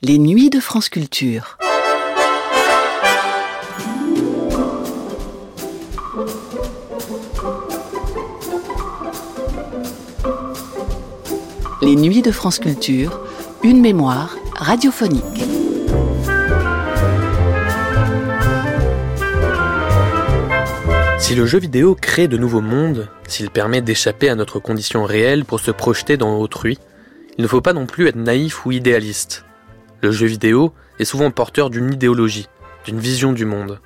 Les nuits de France Culture. Les nuits de France Culture, une mémoire radiophonique. Si le jeu vidéo crée de nouveaux mondes, s'il permet d'échapper à notre condition réelle pour se projeter dans autrui, il ne faut pas non plus être naïf ou idéaliste. Le jeu vidéo est souvent porteur d'une idéologie, d'une vision du monde.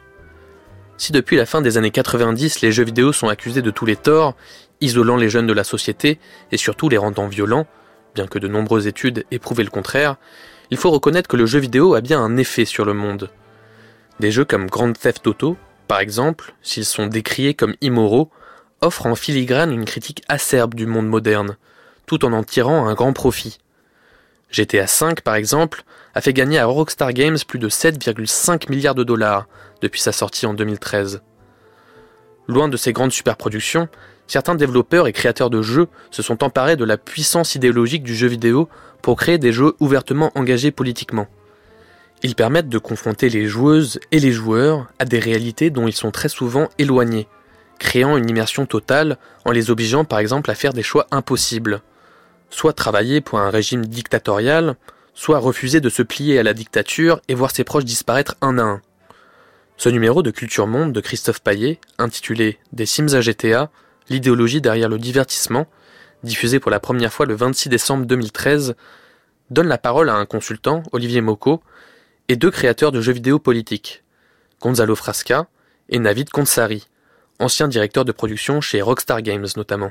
Si depuis la fin des années 90 les jeux vidéo sont accusés de tous les torts, isolant les jeunes de la société et surtout les rendant violents, bien que de nombreuses études aient prouvé le contraire, il faut reconnaître que le jeu vidéo a bien un effet sur le monde. Des jeux comme Grand Theft Auto, par exemple, s'ils sont décriés comme immoraux, offrent en filigrane une critique acerbe du monde moderne, tout en en tirant un grand profit. GTA V, par exemple, a fait gagner à Rockstar Games plus de 7,5 milliards de dollars depuis sa sortie en 2013. Loin de ces grandes superproductions, certains développeurs et créateurs de jeux se sont emparés de la puissance idéologique du jeu vidéo pour créer des jeux ouvertement engagés politiquement. Ils permettent de confronter les joueuses et les joueurs à des réalités dont ils sont très souvent éloignés, créant une immersion totale en les obligeant par exemple à faire des choix impossibles. Soit travailler pour un régime dictatorial, soit refuser de se plier à la dictature et voir ses proches disparaître un à un. Ce numéro de Culture Monde de Christophe Paillet, intitulé Des Sims à GTA, l'idéologie derrière le divertissement, diffusé pour la première fois le 26 décembre 2013, donne la parole à un consultant, Olivier Moko, et deux créateurs de jeux vidéo politiques, Gonzalo Frasca et Navid Konsari, ancien directeur de production chez Rockstar Games notamment.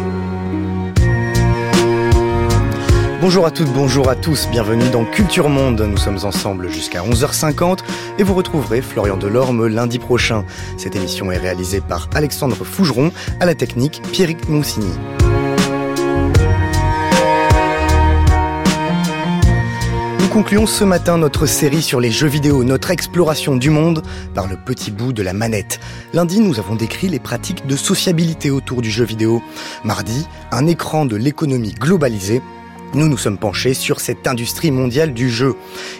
Bonjour à toutes, bonjour à tous, bienvenue dans Culture Monde. Nous sommes ensemble jusqu'à 11h50 et vous retrouverez Florian Delorme lundi prochain. Cette émission est réalisée par Alexandre Fougeron, à la technique Pierrick. Nous concluons ce matin notre série sur les jeux vidéo, notre exploration du monde par le petit bout de la manette. Lundi, nous avons décrit les pratiques de sociabilité autour du jeu vidéo. Mardi, un écran de l'économie globalisée nous nous sommes penchés sur cette industrie mondiale du jeu.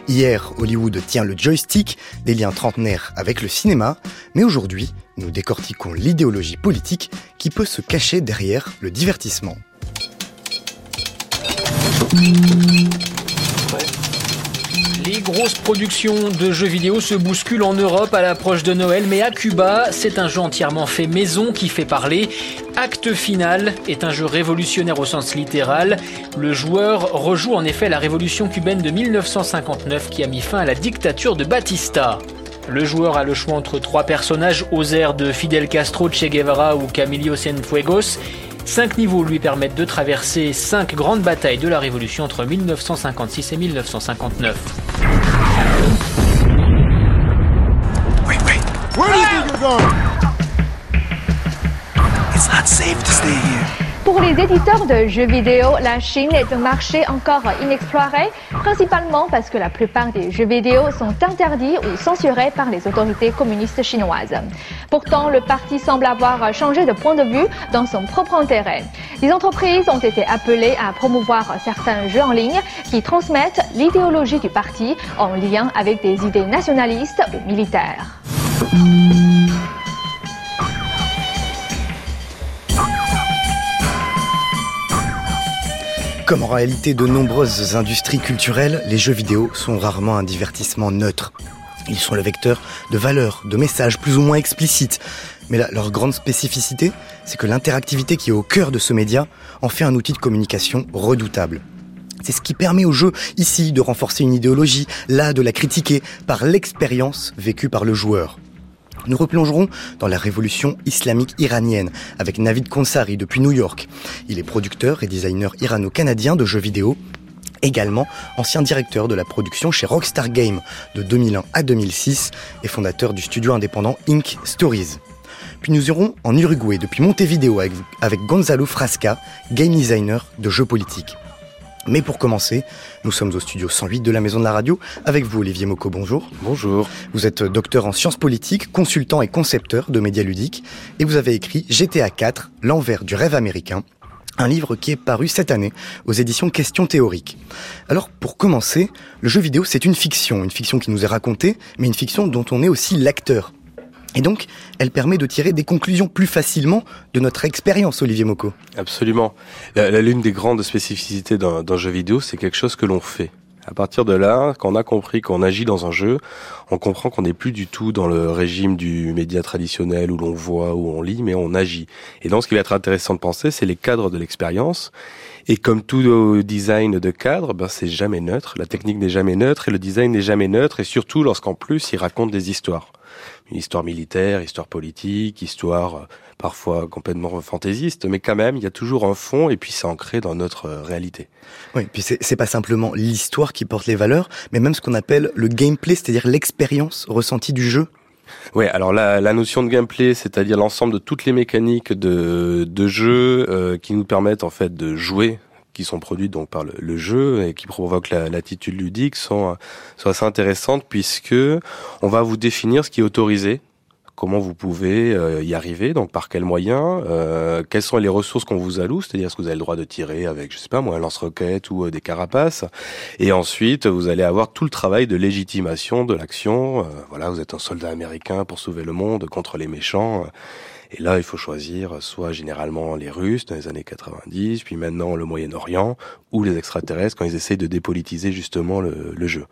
Hier, Hollywood tient le joystick, des liens trentenaires avec le cinéma, mais aujourd'hui, nous décortiquons l'idéologie politique qui peut se cacher derrière le divertissement. Grosses productions de jeux vidéo se bousculent en Europe à l'approche de Noël, mais à Cuba, c'est un jeu entièrement fait maison qui fait parler. Acte Final est un jeu révolutionnaire au sens littéral. Le joueur rejoue en effet la révolution cubaine de 1959 qui a mis fin à la dictature de Batista. Le joueur a le choix entre trois personnages aux airs de Fidel Castro, Che Guevara ou Camilo Cienfuegos. Cinq niveaux lui permettent de traverser cinq grandes batailles de la Révolution entre 1956 et 1959. Wait, wait. Where do you think you're going? It's not safe to stay here. Pour les éditeurs de jeux vidéo, la Chine est un marché encore inexploré, principalement parce que la plupart des jeux vidéo sont interdits ou censurés par les autorités communistes chinoises. Pourtant, le parti semble avoir changé de point de vue dans son propre intérêt. Les entreprises ont été appelées à promouvoir certains jeux en ligne qui transmettent l'idéologie du parti en lien avec des idées nationalistes ou militaires. Comme en réalité de nombreuses industries culturelles, les jeux vidéo sont rarement un divertissement neutre. Ils sont le vecteur de valeurs, de messages plus ou moins explicites. Mais leur grande spécificité, c'est que l'interactivité qui est au cœur de ce média en fait un outil de communication redoutable. C'est ce qui permet au jeu, ici, de renforcer une idéologie, là, de la critiquer par l'expérience vécue par le joueur. Nous replongerons dans la révolution islamique iranienne avec Navid Konsari depuis New York. Il est producteur et designer irano-canadien de jeux vidéo également ancien directeur de la production chez Rockstar Game de 2001 à 2006 et fondateur du studio indépendant Ink Stories. Puis nous irons en Uruguay depuis Montevideo avec Gonzalo Frasca, game designer de jeux politiques. Mais pour commencer, nous sommes au studio 108 de la Maison de la Radio avec vous Olivier Moko, bonjour. Bonjour. Vous êtes docteur en sciences politiques, consultant et concepteur de médias ludiques et vous avez écrit GTA 4, l'envers du rêve américain, un livre qui est paru cette année aux éditions Questions théoriques. Alors pour commencer, le jeu vidéo c'est une fiction, une fiction qui nous est racontée, mais une fiction dont on est aussi l'acteur. Et donc, elle permet de tirer des conclusions plus facilement de notre expérience, Olivier Moko. Absolument. L'une des grandes spécificités d'un jeu vidéo, c'est quelque chose que l'on fait. À partir de là, quand on a compris qu'on agit dans un jeu, on comprend qu'on n'est plus du tout dans le régime du média traditionnel où l'on voit, où on lit, mais on agit. Et donc, ce qui va être intéressant de penser, c'est les cadres de l'expérience. Et comme tout design de cadre, ben, c'est jamais neutre. La technique n'est jamais neutre et le design n'est jamais neutre. Et surtout lorsqu'en plus, il raconte des histoires une histoire militaire, histoire politique, histoire euh, parfois complètement fantaisiste, mais quand même, il y a toujours un fond et puis c'est ancré dans notre euh, réalité. Oui, puis c'est pas simplement l'histoire qui porte les valeurs, mais même ce qu'on appelle le gameplay, c'est-à-dire l'expérience ressentie du jeu. Oui, alors la, la, notion de gameplay, c'est-à-dire l'ensemble de toutes les mécaniques de, de jeu euh, qui nous permettent en fait de jouer qui sont produites donc par le, jeu et qui provoquent l'attitude ludique sont, sont assez intéressantes puisque on va vous définir ce qui est autorisé comment vous pouvez euh, y arriver, donc par quels moyens, euh, quelles sont les ressources qu'on vous alloue, c'est-à-dire est-ce que vous avez le droit de tirer avec, je sais pas moi, un lance-roquette ou euh, des carapaces, et ensuite vous allez avoir tout le travail de légitimation de l'action. voilà, vous êtes un soldat américain pour sauver le monde contre les méchants. Et là, il faut choisir soit généralement les Russes dans les années 90, puis maintenant le Moyen-Orient, ou les extraterrestres quand ils essayent de dépolitiser justement le, le jeu.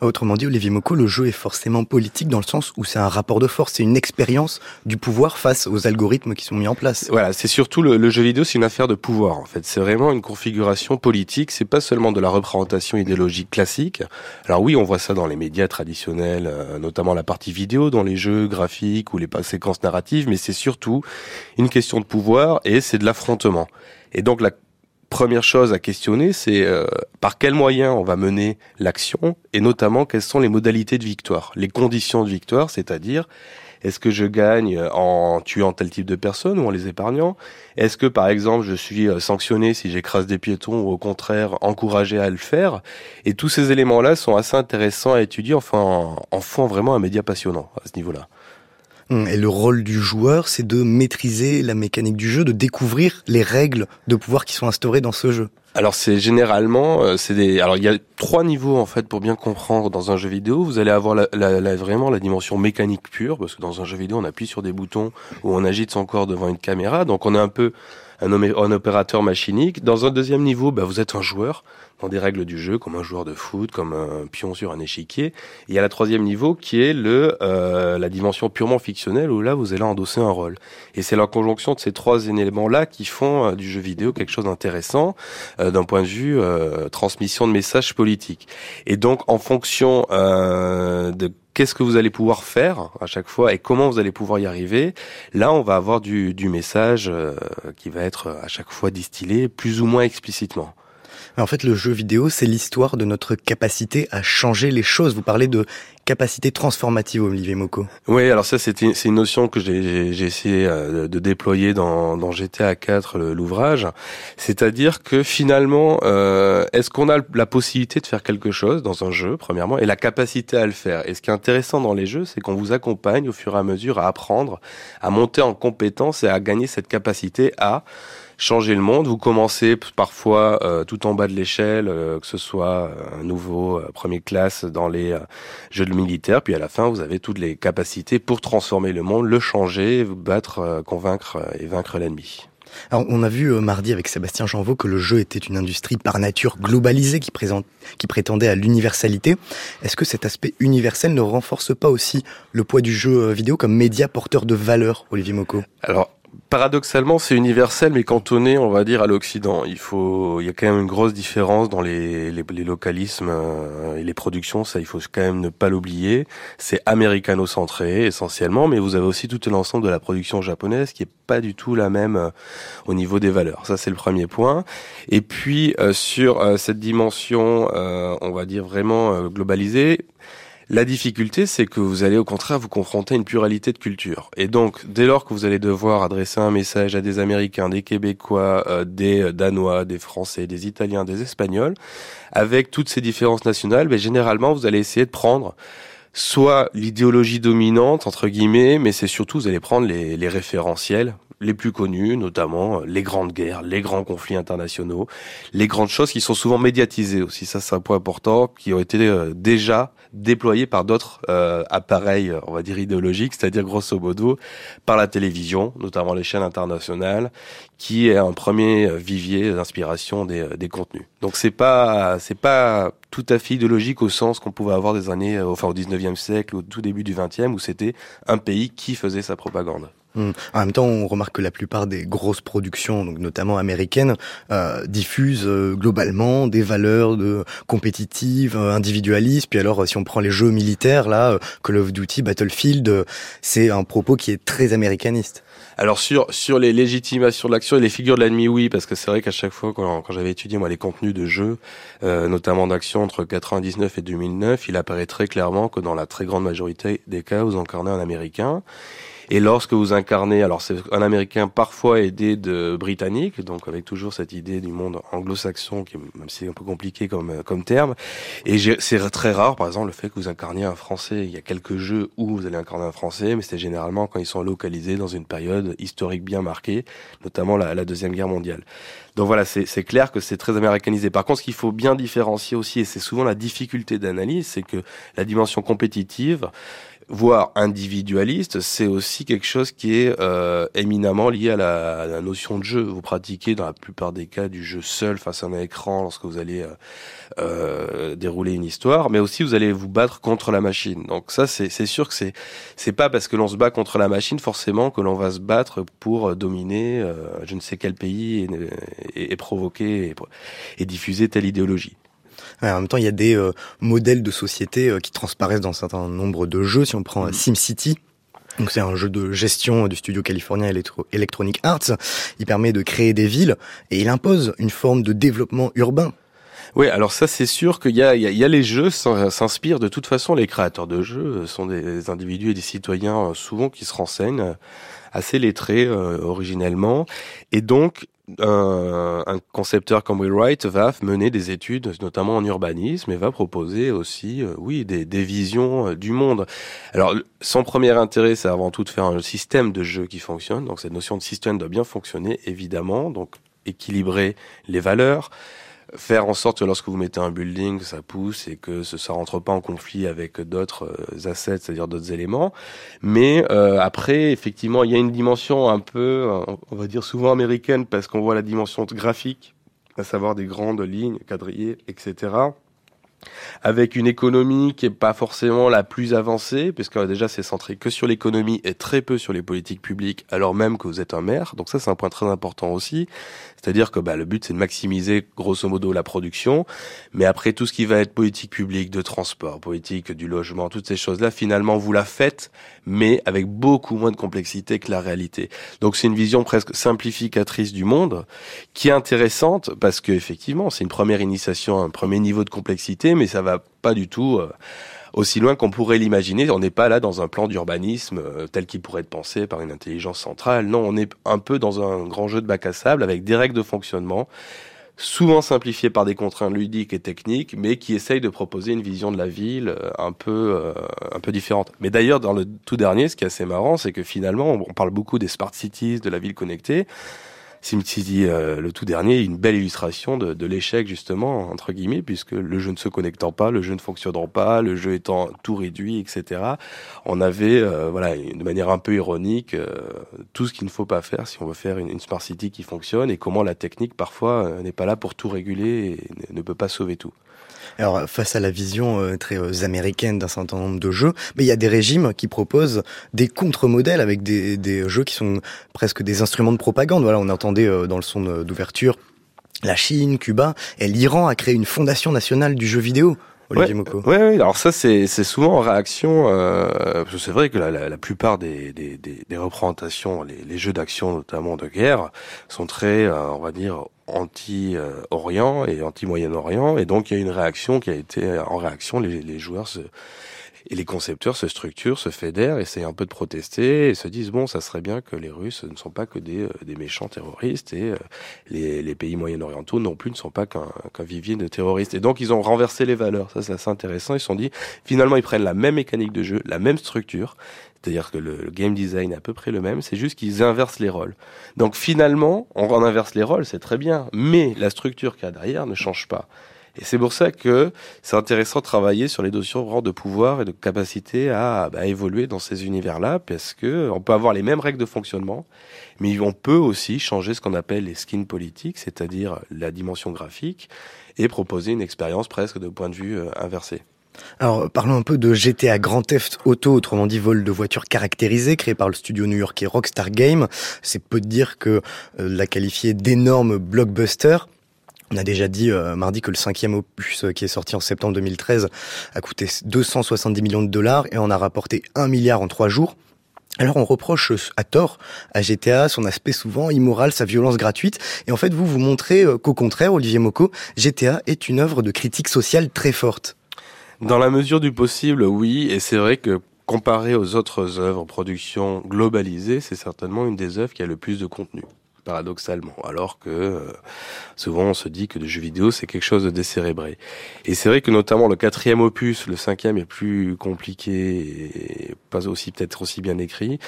Autrement dit, Olivier Moko, le jeu est forcément politique dans le sens où c'est un rapport de force, c'est une expérience du pouvoir face aux algorithmes qui sont mis en place. Voilà, c'est surtout le, jeu vidéo, c'est une affaire de pouvoir en fait. C'est vraiment une configuration politique. C'est pas seulement de la représentation idéologique classique. Alors oui, on voit ça dans les médias traditionnels, euh, notamment la partie vidéo, dans les jeux graphiques ou les séquences narratives, mais c'est surtout une question de pouvoir et c'est de l'affrontement. Et donc la première chose à questionner, c'est euh, par quels moyens on va mener l'action et notamment quelles sont les modalités de victoire, les conditions de victoire, c'est-à-dire est-ce que je gagne en tuant tel type de personnes ou en les épargnant? Est-ce que par exemple je suis euh, sanctionné si j'écrase des piétons ou au contraire encouragé à le faire? Et tous ces éléments-là sont assez intéressants à étudier, enfin en font vraiment un média passionnant à ce niveau-là. Hum, et le rôle du joueur, c'est de maîtriser la mécanique du jeu, de découvrir les règles de pouvoir qui sont instaurées dans ce jeu. Alors c'est généralement, euh, c'est des. Alors il y a trois niveaux en fait pour bien comprendre dans un jeu vidéo. Vous allez avoir la, la, vraiment la dimension mécanique pure parce que dans un jeu vidéo on appuie sur des boutons ou on agite son corps devant une caméra, donc on est un peu un, opérateur machinique. Dans un deuxième niveau, bah, vous êtes un joueur dans des règles du jeu, comme un joueur de foot, comme un pion sur un échiquier. Et il y a la troisième niveau qui est le euh, la dimension purement fictionnelle où là vous allez endosser un rôle. Et c'est la conjonction de ces trois éléments-là qui font euh, du jeu vidéo quelque chose d'intéressant euh, d'un point de vue transmission de messages politiques. Et donc en fonction de qu'est-ce que vous allez pouvoir faire à chaque fois et comment vous allez pouvoir y arriver. Là, on va avoir du, du message qui va être à chaque fois distillé plus ou moins explicitement. En fait, le jeu vidéo, c'est l'histoire de notre capacité à changer les choses. Vous parlez de capacité transformative, Olivier Moko. Oui, alors ça, c'est une notion que j'ai essayé euh, de déployer dans, dans GTA 4, l'ouvrage. C'est-à-dire que finalement, euh, est-ce qu'on a la possibilité de faire quelque chose dans un jeu, premièrement, et la capacité à le faire? Et ce qui est intéressant dans les jeux, c'est qu'on vous accompagne au fur et à mesure à apprendre, à monter en compétence et à gagner cette capacité à changer le monde. Vous commencez parfois euh, tout en bas de l'échelle, euh, que ce soit euh, un nouveau premier classe dans les jeux de militaire, puis à la fin, vous avez toutes les capacités pour transformer le monde, le changer, vous battre, convaincre et vaincre l'ennemi. Alors, on a vu mardi avec Sébastien Janvaux que le jeu était une industrie par nature globalisée qui, présente, qui prétendait à l'universalité. Est-ce que cet aspect universel ne renforce pas aussi le poids du jeu vidéo comme média porteur de valeur, Olivier Moko Alors, paradoxalement, c'est universel, mais cantonné, on va dire, à l'Occident. Il faut, il y a quand même une grosse différence dans les, les, les localismes euh, et les productions. Ça, il faut quand même ne pas l'oublier. C'est américano-centré essentiellement, mais vous avez aussi tout l'ensemble de la production japonaise qui est pas du tout la même euh, au niveau des valeurs. Ça, c'est le premier point. Et puis euh, sur cette dimension, on va dire vraiment globalisée, la difficulté, c'est que vous allez au contraire vous confronter à une pluralité de cultures. Et donc, dès lors que vous allez devoir adresser un message à des Américains, des Québécois, euh, des euh, Danois, des Français, des Italiens, des Espagnols, avec toutes ces différences nationales, mais ben, généralement, vous allez essayer de prendre soit l'idéologie dominante, entre guillemets, mais c'est surtout, vous allez prendre les, les référentiels les plus connus, notamment euh, les grandes guerres, les grands conflits internationaux, les grandes choses qui sont souvent médiatisées aussi. Ça, c'est un point important, qui ont été euh, déjà déployés par d'autres euh, appareils, on va dire idéologiques, c'est-à-dire grosso modo par la télévision, notamment les chaînes internationales, qui est un premier vivier d'inspiration des, des contenus. Donc c'est pas c'est pas tout à fait idéologique au sens qu'on pouvait avoir des années, enfin au 19e siècle, au tout début du 20e, où c'était un pays qui faisait sa propagande. Hmm. En même temps, on remarque que la plupart des grosses productions, donc notamment américaines, euh, diffusent euh, globalement des valeurs de compétitives, euh, individualistes. Puis alors, si on prend les jeux militaires, là, euh, Call of Duty, Battlefield, c'est un propos qui est très américaniste. Alors sur sur les légitimations de l'action et les figures de l'ennemi, oui, parce que c'est vrai qu'à chaque fois quand, quand j'avais étudié moi les contenus de jeux, notamment d'action entre 99 et 2009, il apparaît très clairement que dans la très grande majorité des cas, vous incarnez un Américain. Et lorsque vous incarnez, alors c'est un Américain parfois aidé de Britannique, donc avec toujours cette idée du monde anglo-saxon, qui même si c'est un peu compliqué comme comme terme. Et c'est très rare, par exemple, le fait que vous incarniez un Français. Il y a quelques jeux où vous allez incarner un Français, mais c'est généralement quand ils sont localisés dans une période historique bien marquée, notamment la, la deuxième guerre mondiale. Donc voilà, c'est clair que c'est très américanisé. Par contre, ce qu'il faut bien différencier aussi, et c'est souvent la difficulté d'analyse, c'est que la dimension compétitive, voire individualiste, c'est aussi quelque chose qui est euh, éminemment lié à la, notion de jeu. Vous pratiquez dans la plupart des cas du jeu seul face à un écran lorsque vous allez euh, euh, dérouler une histoire, mais aussi vous allez vous battre contre la machine. Donc ça, c'est sûr que c'est c'est pas parce que l'on se bat contre la machine forcément que l'on va se battre pour dominer je ne sais quel pays et, et, provoquer et diffuser telle idéologie en même temps, il y a des euh, modèles de société euh, qui transparaissent dans un certain nombre de jeux. Si on prend euh, mm. SimCity, donc c'est un jeu de gestion du studio californien Electronic Arts. Il permet de créer des villes et il impose une forme de développement urbain. Oui, alors ça c'est sûr qu'il y a, il y, a, les jeux s'inspirent de toute façon. Les créateurs de jeux sont des individus et des citoyens souvent qui se renseignent assez lettrés originellement et donc un, un, concepteur comme Will Wright va mener des études, notamment en urbanisme, et va proposer aussi, euh, oui, des, des visions euh, du monde. Alors, son premier intérêt, c'est avant tout de faire un système de jeu qui fonctionne. Donc, cette notion de système doit bien fonctionner, évidemment. Donc, équilibrer les valeurs, faire en sorte que lorsque vous mettez un building, ça pousse et que ça rentre pas en conflit avec d'autres euh, assets, c'est-à-dire d'autres éléments. Mais euh, après, effectivement, il y a une dimension un peu, euh, on va dire souvent américaine, parce qu'on voit la dimension graphique, à savoir des grandes lignes quadrillées, etc avec une économie qui est pas forcément la plus avancée, puisque déjà c'est centré que sur l'économie et très peu sur les politiques publiques, alors même que vous êtes un maire. Donc ça c'est un point très important aussi. C'est-à-dire que bah, le but c'est de maximiser grosso modo la production, mais après tout ce qui va être politique publique, de transport, politique du logement, toutes ces choses-là, finalement vous la faites, mais avec beaucoup moins de complexité que la réalité. Donc c'est une vision presque simplificatrice du monde, qui est intéressante parce que effectivement c'est une première initiation, un premier niveau de complexité, mais ça va pas du tout euh, aussi loin qu'on pourrait l'imaginer. On n'est pas là dans un plan d'urbanisme euh, tel qu'il pourrait être pensé par une intelligence centrale. Non, on est un peu dans un grand jeu de bac à sable avec des règles de fonctionnement souvent simplifiées par des contraintes ludiques et techniques, mais qui essayent de proposer une vision de la ville euh, un peu un peu différente. Mais d'ailleurs, dans le tout dernier, ce qui est assez marrant, c'est que finalement, on parle beaucoup des smart cities, de la ville connectée. SimCity, euh, le tout dernier, une belle illustration de, l'échec justement entre guillemets, puisque le jeu ne se connectant pas, le jeu ne fonctionnant pas, le jeu étant tout réduit, etc. On avait, euh, voilà, de manière un peu ironique, euh, tout ce qu'il ne faut pas faire si on veut faire une, une, smart city qui fonctionne et comment la technique parfois n'est pas là pour tout réguler et ne peut pas sauver tout. Alors face à la vision euh, très euh, américaine d'un certain nombre de jeux, mais il y a des régimes qui proposent des contre-modèles avec des, des, jeux qui sont presque des instruments de propagande. Voilà, on entendait euh, dans le son d'ouverture la Chine, Cuba et l'Iran a créé une fondation nationale du jeu vidéo. Olivier ouais, Ouais, ouais, alors ça c'est c'est souvent en réaction euh, parce que c'est vrai que la, la, la plupart des, des, des, des représentations, les, les jeux d'action notamment de guerre, sont très, euh, on va dire, anti-Orient et anti-Moyen-Orient, et donc il y a une réaction qui a été en réaction, les, les joueurs se et les concepteurs se structurent, se fédèrent, essayent un peu de protester et se disent bon, ça serait bien que les Russes ne sont pas que des, euh, méchants terroristes et euh, les, les, pays moyen-orientaux non plus ne sont pas qu'un vivier de terroristes. Et donc ils ont renversé les valeurs. Ça, c'est assez intéressant. Ils se sont dit finalement ils prennent la même mécanique de jeu, la même structure. C'est-à-dire que le, game design est à peu près le même, c'est juste qu'ils inversent les rôles. Donc finalement, on inverse les rôles, c'est très bien, mais la structure qu'il y a derrière ne change pas. Et c'est pour ça que c'est intéressant de travailler sur les notions de pouvoir et de capacité à bah, évoluer dans ces univers-là, parce que on peut avoir les mêmes règles de fonctionnement, mais on peut aussi changer ce qu'on appelle les skins politiques, c'est-à-dire la dimension graphique, et proposer une expérience presque de point de vue euh, inversé. Alors, parlons un peu de GTA Grand Theft Auto, autrement dit vol de voitures caractérisées, créé par le studio new-yorkais Rockstar Game. C'est peu de dire que euh, la qualifier d'énorme blockbuster. On a déjà dit euh, mardi que le cinquième opus euh, qui est sorti en septembre 2013 a coûté 270 millions de dollars et on a rapporté 1 milliard en trois jours. Alors on reproche euh, à tort à GTA son aspect souvent immoral, sa violence gratuite. Et en fait, vous vous montrez qu'au contraire, Olivier Moko, GTA est une œuvre de critique sociale très forte. Dans la mesure du possible, oui. Et c'est vrai que comparé aux autres œuvres, production globalisée, c'est certainement une des œuvres qui a le plus de contenu paradoxalement, alors que euh, souvent on se dit que le jeu vidéo c'est quelque chose de décérébré. Et c'est vrai que notamment le quatrième opus, le cinquième est plus compliqué et pas aussi peut-être aussi bien écrit.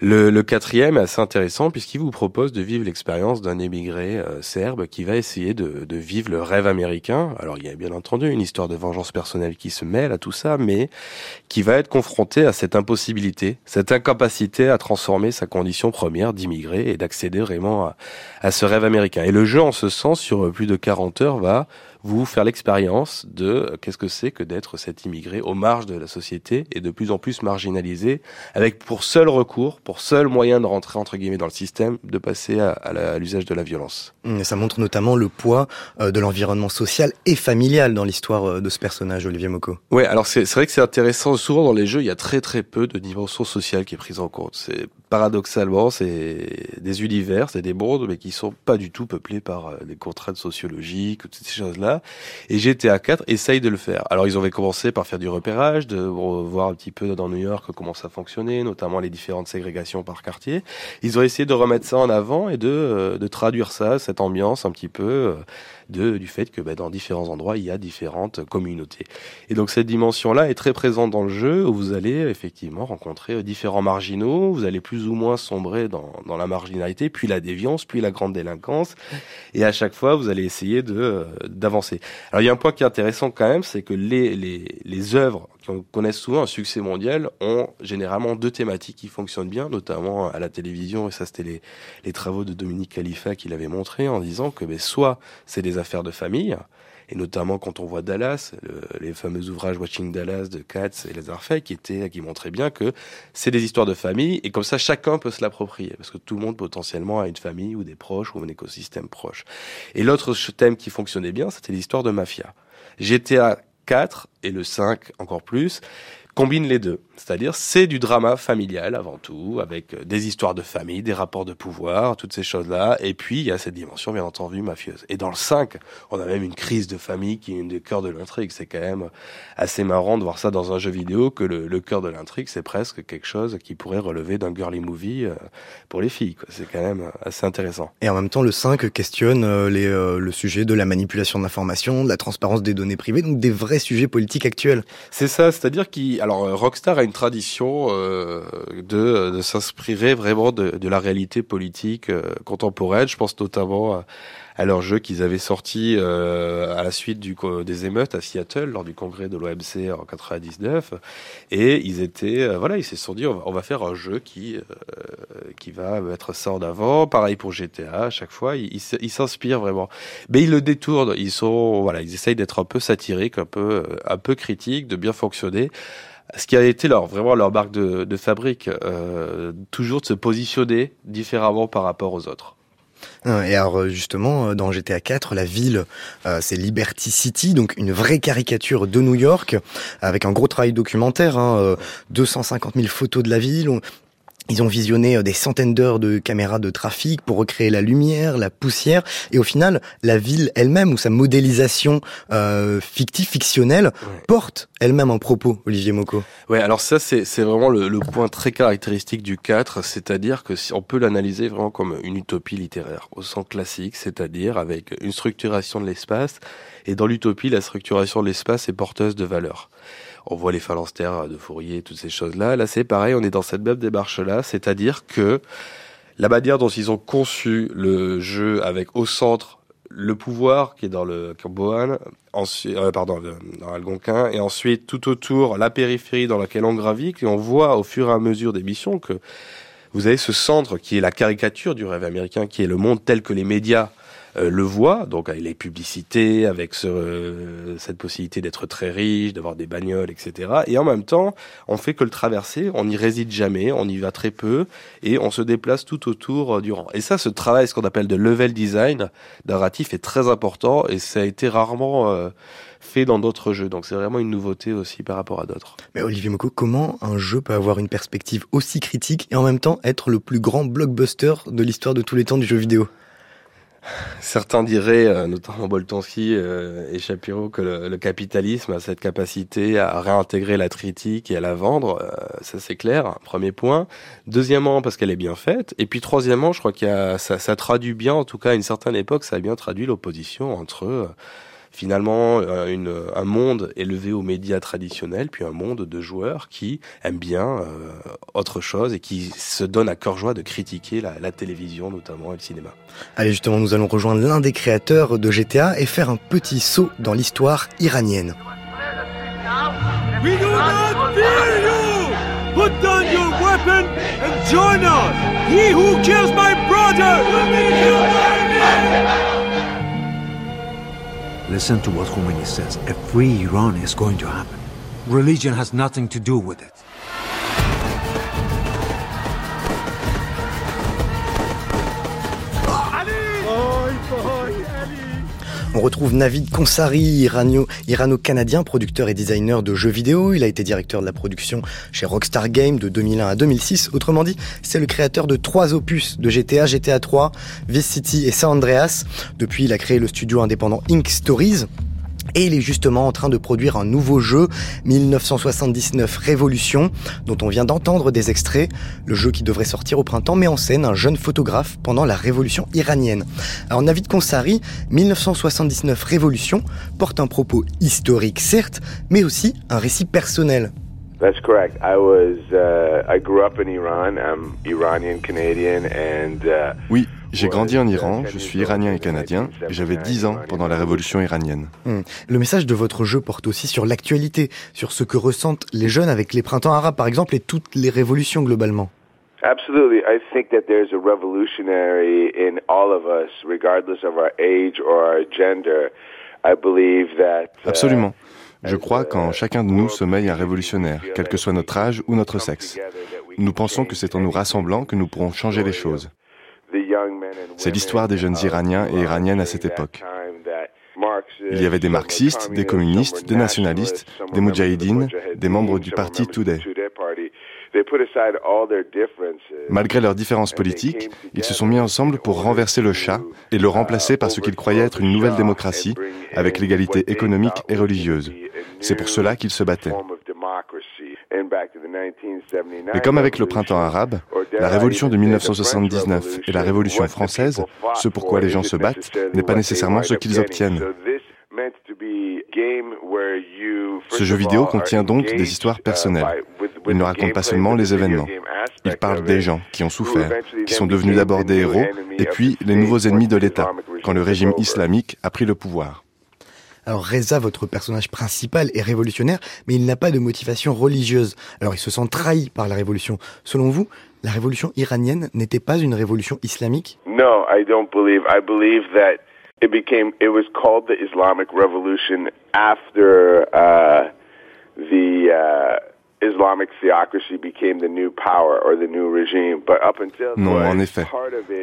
Le, le quatrième est assez intéressant puisqu'il vous propose de vivre l'expérience d'un émigré euh, serbe qui va essayer de, de vivre le rêve américain. Alors il y a bien entendu une histoire de vengeance personnelle qui se mêle à tout ça, mais qui va être confronté à cette impossibilité, cette incapacité à transformer sa condition première d'immigré et d'accéder vraiment à, ce rêve américain. Et le jeu, en ce sens, sur plus de 40 heures, va vous faire l'expérience de euh, qu'est-ce que c'est que d'être cet immigré aux marges de la société et de plus en plus marginalisé, avec pour seul recours, pour seul moyen de rentrer entre guillemets dans le système, de passer à, l'usage de la violence. Mmh, ça montre notamment le poids euh, de l'environnement social et familial dans l'histoire euh, de ce personnage, Olivier Moko. Ouais, alors c'est vrai que c'est intéressant. Souvent dans les jeux, il y a très très peu de dimension sociale qui est prise en compte. C'est paradoxalement, c'est des univers, c'est des mondes, mais qui sont pas du tout peuplés par des contraintes sociologiques, toutes ces choses-là. Et GTA 4 essaye de le faire. Alors ils avaient commencé par faire du repérage, de voir un petit peu dans New York comment ça fonctionnait, notamment les différentes ségrégations par quartier. Ils ont essayé de remettre ça en avant et de, euh, de traduire ça, cette ambiance un petit peu euh, de, du fait que bah, dans différents endroits, il y a différentes communautés. Et donc cette dimension-là est très présente dans le jeu, où vous allez effectivement rencontrer euh, différents marginaux, vous allez plus ou moins sombrer dans, dans la marginalité, puis la déviance, puis la grande délinquance, et à chaque fois, vous allez essayer de euh, d'avancer. Alors il y a un point qui est intéressant quand même, c'est que les, les, les œuvres qui connaissent souvent un succès mondial ont généralement deux thématiques qui fonctionnent bien, notamment à la télévision, et ça c'était les, les travaux de Dominique Khalifa qui l'avait montré en disant que ben, soit c'est des affaires de famille, et notamment quand on voit Dallas, les fameux ouvrages Watching Dallas de Katz et Lazar Fay qui qui montraient bien que c'est des histoires de famille et comme ça chacun peut se l'approprier parce que tout le monde potentiellement a une famille ou des proches ou un écosystème proche. Et l'autre thème qui fonctionnait bien, c'était l'histoire de mafia. GTA 4 et le 5 encore plus combine les deux. C'est-à-dire, c'est du drama familial avant tout, avec euh, des histoires de famille, des rapports de pouvoir, toutes ces choses-là. Et puis, il y a cette dimension, bien entendu, mafieuse. Et dans le 5, on a même une crise de famille qui est une des cœurs de l'intrigue. C'est quand même assez marrant de voir ça dans un jeu vidéo, que le, le cœur de l'intrigue, c'est presque quelque chose qui pourrait relever d'un girly movie euh, pour les filles. C'est quand même assez intéressant. Et en même temps, le 5 questionne euh, le sujet de la manipulation de l'information, de la transparence des données privées, donc des vrais sujets politiques actuels. C'est ça, c'est-à-dire qu'il alors Rockstar a une tradition euh, de, s'inspirer vraiment de, la réalité politique euh, contemporaine. Je pense notamment à, à leur jeu qu'ils avaient sorti à la suite des émeutes à Seattle lors du congrès de l'OMC en 99. Et ils étaient, voilà, ils se sont dit, on va, faire un jeu qui, qui va mettre ça en avant. Pareil pour GTA, à chaque fois, ils s'inspirent vraiment. Mais ils le détournent, ils sont, voilà, ils essayent d'être un peu satiriques, un peu, un peu critiques, de bien fonctionner ce qui a été leur vraiment leur marque de, de fabrique, euh, toujours de se positionner différemment par rapport aux autres. Et alors justement, dans GTA 4, la ville, euh, c'est Liberty City, donc une vraie caricature de New York, avec un gros travail documentaire, hein, 250 000 photos de la ville. Ils ont visionné euh, des centaines d'heures de caméras de trafic pour recréer la lumière, la poussière, et au final, la ville elle-même ou sa modélisation euh, fictive, fictionnelle, porte elle-même un propos, Olivier Moko. Ouais, alors ça c'est vraiment le, le, point très caractéristique du 4, c'est-à-dire que si on peut l'analyser vraiment comme une utopie littéraire, au sens classique, c'est-à-dire avec une structuration de l'espace, et dans l'utopie, la structuration de l'espace est porteuse de valeurs on voit les phalanstères de Fourier, toutes ces choses-là. Là, c'est pareil, on est dans cette même démarche-là, c'est-à-dire que la manière dont ils ont conçu le jeu avec au centre le pouvoir qui est dans le Camboan, ensuite, euh, pardon, dans Algonquin, et ensuite tout autour la périphérie dans laquelle on gravite, et on voit au fur et à mesure des missions que vous avez ce centre qui est la caricature du rêve américain, qui est le monde tel que les médias euh, le voit, donc avec les publicités, avec ce, euh, cette possibilité d'être très riche, d'avoir des bagnoles, etc. Et en même temps, on fait que le traverser, on n'y réside jamais, on y va très peu, et on se déplace tout autour euh, durant. Et ça, ce travail, ce qu'on appelle de level design narratif, est très important, et ça a été rarement fait dans d'autres jeux. Donc c'est vraiment une nouveauté aussi par rapport à d'autres. Mais Olivier Moko, comment un jeu peut avoir une perspective aussi critique et en même temps être le plus grand blockbuster de l'histoire de tous les temps du jeu vidéo? Certains diraient, euh, notamment Boltanski euh, et Shapiro, que le, capitalisme a cette capacité à réintégrer la critique et à la vendre. Euh, ça, c'est clair. Premier point. Deuxièmement, parce qu'elle est bien faite. Et puis troisièmement, je crois qu'il ça, ça traduit bien, en tout cas à une certaine époque, ça a bien traduit l'opposition entre finalement euh, une, un monde élevé aux médias traditionnels, puis un monde de joueurs qui aiment bien euh, autre chose et qui se donnent à cœur joie de critiquer la, la télévision notamment et le cinéma. Allez justement, nous allons rejoindre l'un des créateurs de GTA et faire un petit saut dans l'histoire iranienne. We do not fear you! Put down your weapon and join us! He who kills my brother will be killed by me! Listen to what Khomeini says. A free Iran is going to happen. Religion has nothing to do with it. On retrouve Navid Konsari, irano-canadien, producteur et designer de jeux vidéo. Il a été directeur de la production chez Rockstar Games de 2001 à 2006. Autrement dit, c'est le créateur de trois opus de GTA, GTA 3, Vice City et San Andreas. Depuis, il a créé le studio indépendant Ink Stories et il est justement en train de produire un nouveau jeu, 1979 Révolution, dont on vient d'entendre des extraits. Le jeu qui devrait sortir au printemps met en scène un jeune photographe pendant la révolution iranienne. Alors Navid Konsari, 1979 Révolution, porte un propos historique certes, mais aussi un récit personnel. That's correct. I was, uh, I grew up in Iran. I'm Iranian Canadian and. Uh, oui, j'ai grandi en Iran. Je suis iranien et canadien. J'avais 10 ans pendant la révolution iranienne. Hmm. Le message de votre jeu porte aussi sur l'actualité, sur ce que ressentent les jeunes avec les printemps arabes, par exemple, et toutes les révolutions globalement. Absolutely. I think that there's a revolutionary in all of us, regardless of our age or our gender. I believe that. Uh, Absolument. Je crois qu'en chacun de nous sommeille un révolutionnaire, quel que soit notre âge ou notre sexe. Nous pensons que c'est en nous rassemblant que nous pourrons changer les choses. C'est l'histoire des jeunes Iraniens et Iraniennes à cette époque. Il y avait des marxistes, des communistes, des nationalistes, des moudjahidines, des membres du parti Today. Malgré leurs différences politiques, ils se sont mis ensemble pour renverser le chat et le remplacer par ce qu'ils croyaient être une nouvelle démocratie avec l'égalité économique et religieuse. C'est pour cela qu'ils se battaient. Mais comme avec le printemps arabe, la révolution de 1979 et la révolution française, ce pourquoi les gens se battent n'est pas nécessairement ce qu'ils obtiennent. Ce jeu vidéo contient donc des histoires personnelles. Il ne raconte pas seulement les événements. Il parle des gens qui ont souffert, qui sont devenus d'abord des héros, et puis les nouveaux ennemis de l'État, quand le régime islamique a pris le pouvoir. Alors Reza, votre personnage principal, est révolutionnaire, mais il n'a pas de motivation religieuse. Alors il se sent trahi par la révolution. Selon vous, la révolution iranienne n'était pas une révolution islamique? No, I don't believe. I believe that it became. It was called the Islamic Revolution after uh, the. Uh, Islamic theocracy became the new power or the new regime. But up until non, en effet.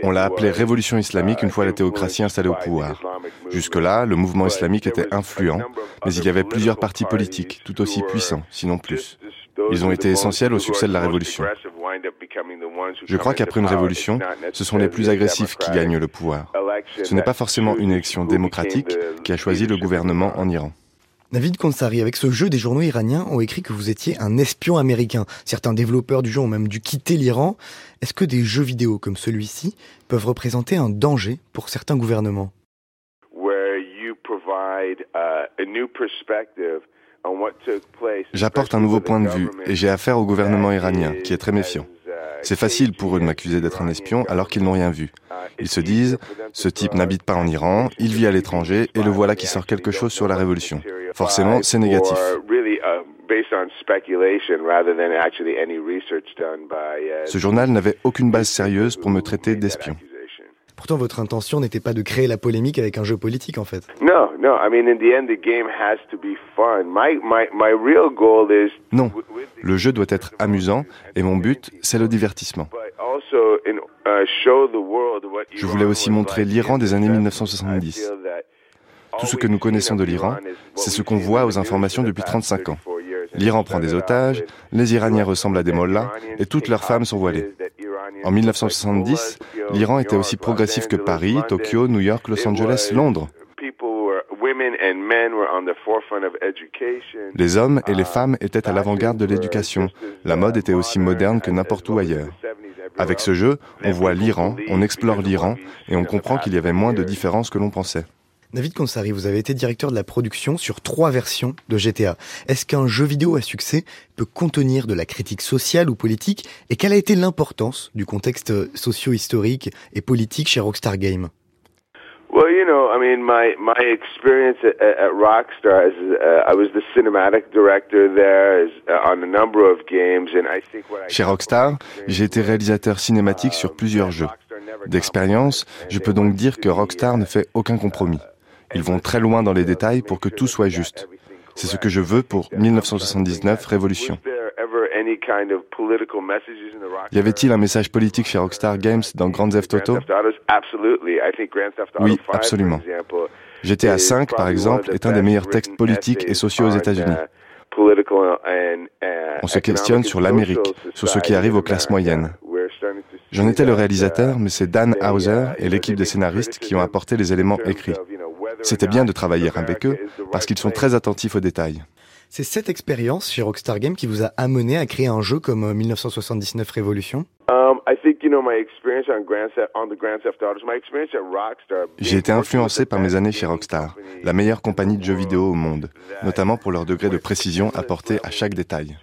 On l'a appelé révolution islamique une fois la théocratie installée au pouvoir. Jusque-là, le mouvement islamique était influent, mais il y avait plusieurs partis politiques, tout aussi puissants, sinon plus. Ils ont été essentiels au succès de la révolution. Je crois qu'après une révolution, ce sont les plus agressifs qui gagnent le pouvoir. Ce n'est pas forcément une élection démocratique qui a choisi le gouvernement en Iran. David Konsari, avec ce jeu, des journaux iraniens ont écrit que vous étiez un espion américain. Certains développeurs du jeu ont même dû quitter l'Iran. Est-ce que des jeux vidéo comme celui-ci peuvent représenter un danger pour certains gouvernements? J'apporte un nouveau point de vue et j'ai affaire au gouvernement iranien, qui est très méfiant. C'est facile pour eux de m'accuser d'être un espion alors qu'ils n'ont rien vu. Ils se disent, ce type n'habite pas en Iran, il vit à l'étranger et le voilà qui sort quelque chose sur la révolution. Forcément, c'est négatif. Ce journal n'avait aucune base sérieuse pour me traiter d'espion. Pourtant, votre intention n'était pas de créer la polémique avec un jeu politique, en fait. Non, le jeu doit être amusant et mon but, c'est le divertissement. Je voulais aussi montrer l'Iran des années 1970. Tout ce que nous connaissons de l'Iran, c'est ce qu'on voit aux informations depuis 35 ans. L'Iran prend des otages, les Iraniens ressemblent à des mollahs et toutes leurs femmes sont voilées. En 1970, l'Iran était aussi progressif que Paris, Tokyo, New York, Los Angeles, Londres. Les hommes et les femmes étaient à l'avant-garde de l'éducation. La mode était aussi moderne que n'importe où ailleurs. Avec ce jeu, on voit l'Iran, on explore l'Iran et on comprend qu'il y avait moins de différences que l'on pensait. David Konsari, vous avez été directeur de la production sur trois versions de GTA. Est-ce qu'un jeu vidéo à succès peut contenir de la critique sociale ou politique Et quelle a été l'importance du contexte socio-historique et politique chez Rockstar Games? Well, you know, I mean, my my experience at, at Rockstar is uh, I was the cinematic director there uh, on a number of games, and I think what Chez Rockstar, j'ai été réalisateur cinématique sur plusieurs jeux. D'expérience, je peux donc dire que Rockstar ne fait aucun compromis. Ils vont très loin dans les détails pour que tout soit juste. C'est ce que je veux pour 1979 Révolution. Y avait-il un message politique chez Rockstar Games dans Grand Theft Auto? Oui, absolument. GTA 5, par exemple, est un des meilleurs textes politiques et sociaux aux États-Unis. On se questionne sur l'Amérique, sur ce qui arrive aux classes moyennes. J'en étais le réalisateur, mais c'est Dan Hauser et l'équipe des scénaristes qui ont apporté les éléments écrits. C'était bien de travailler avec eux parce qu'ils sont très attentifs aux détails. C'est cette expérience chez Rockstar Games qui vous a amené à créer un jeu comme 1979 Révolution J'ai été influencé par mes années chez Rockstar, la meilleure compagnie de jeux vidéo au monde, notamment pour leur degré de précision apporté à chaque détail.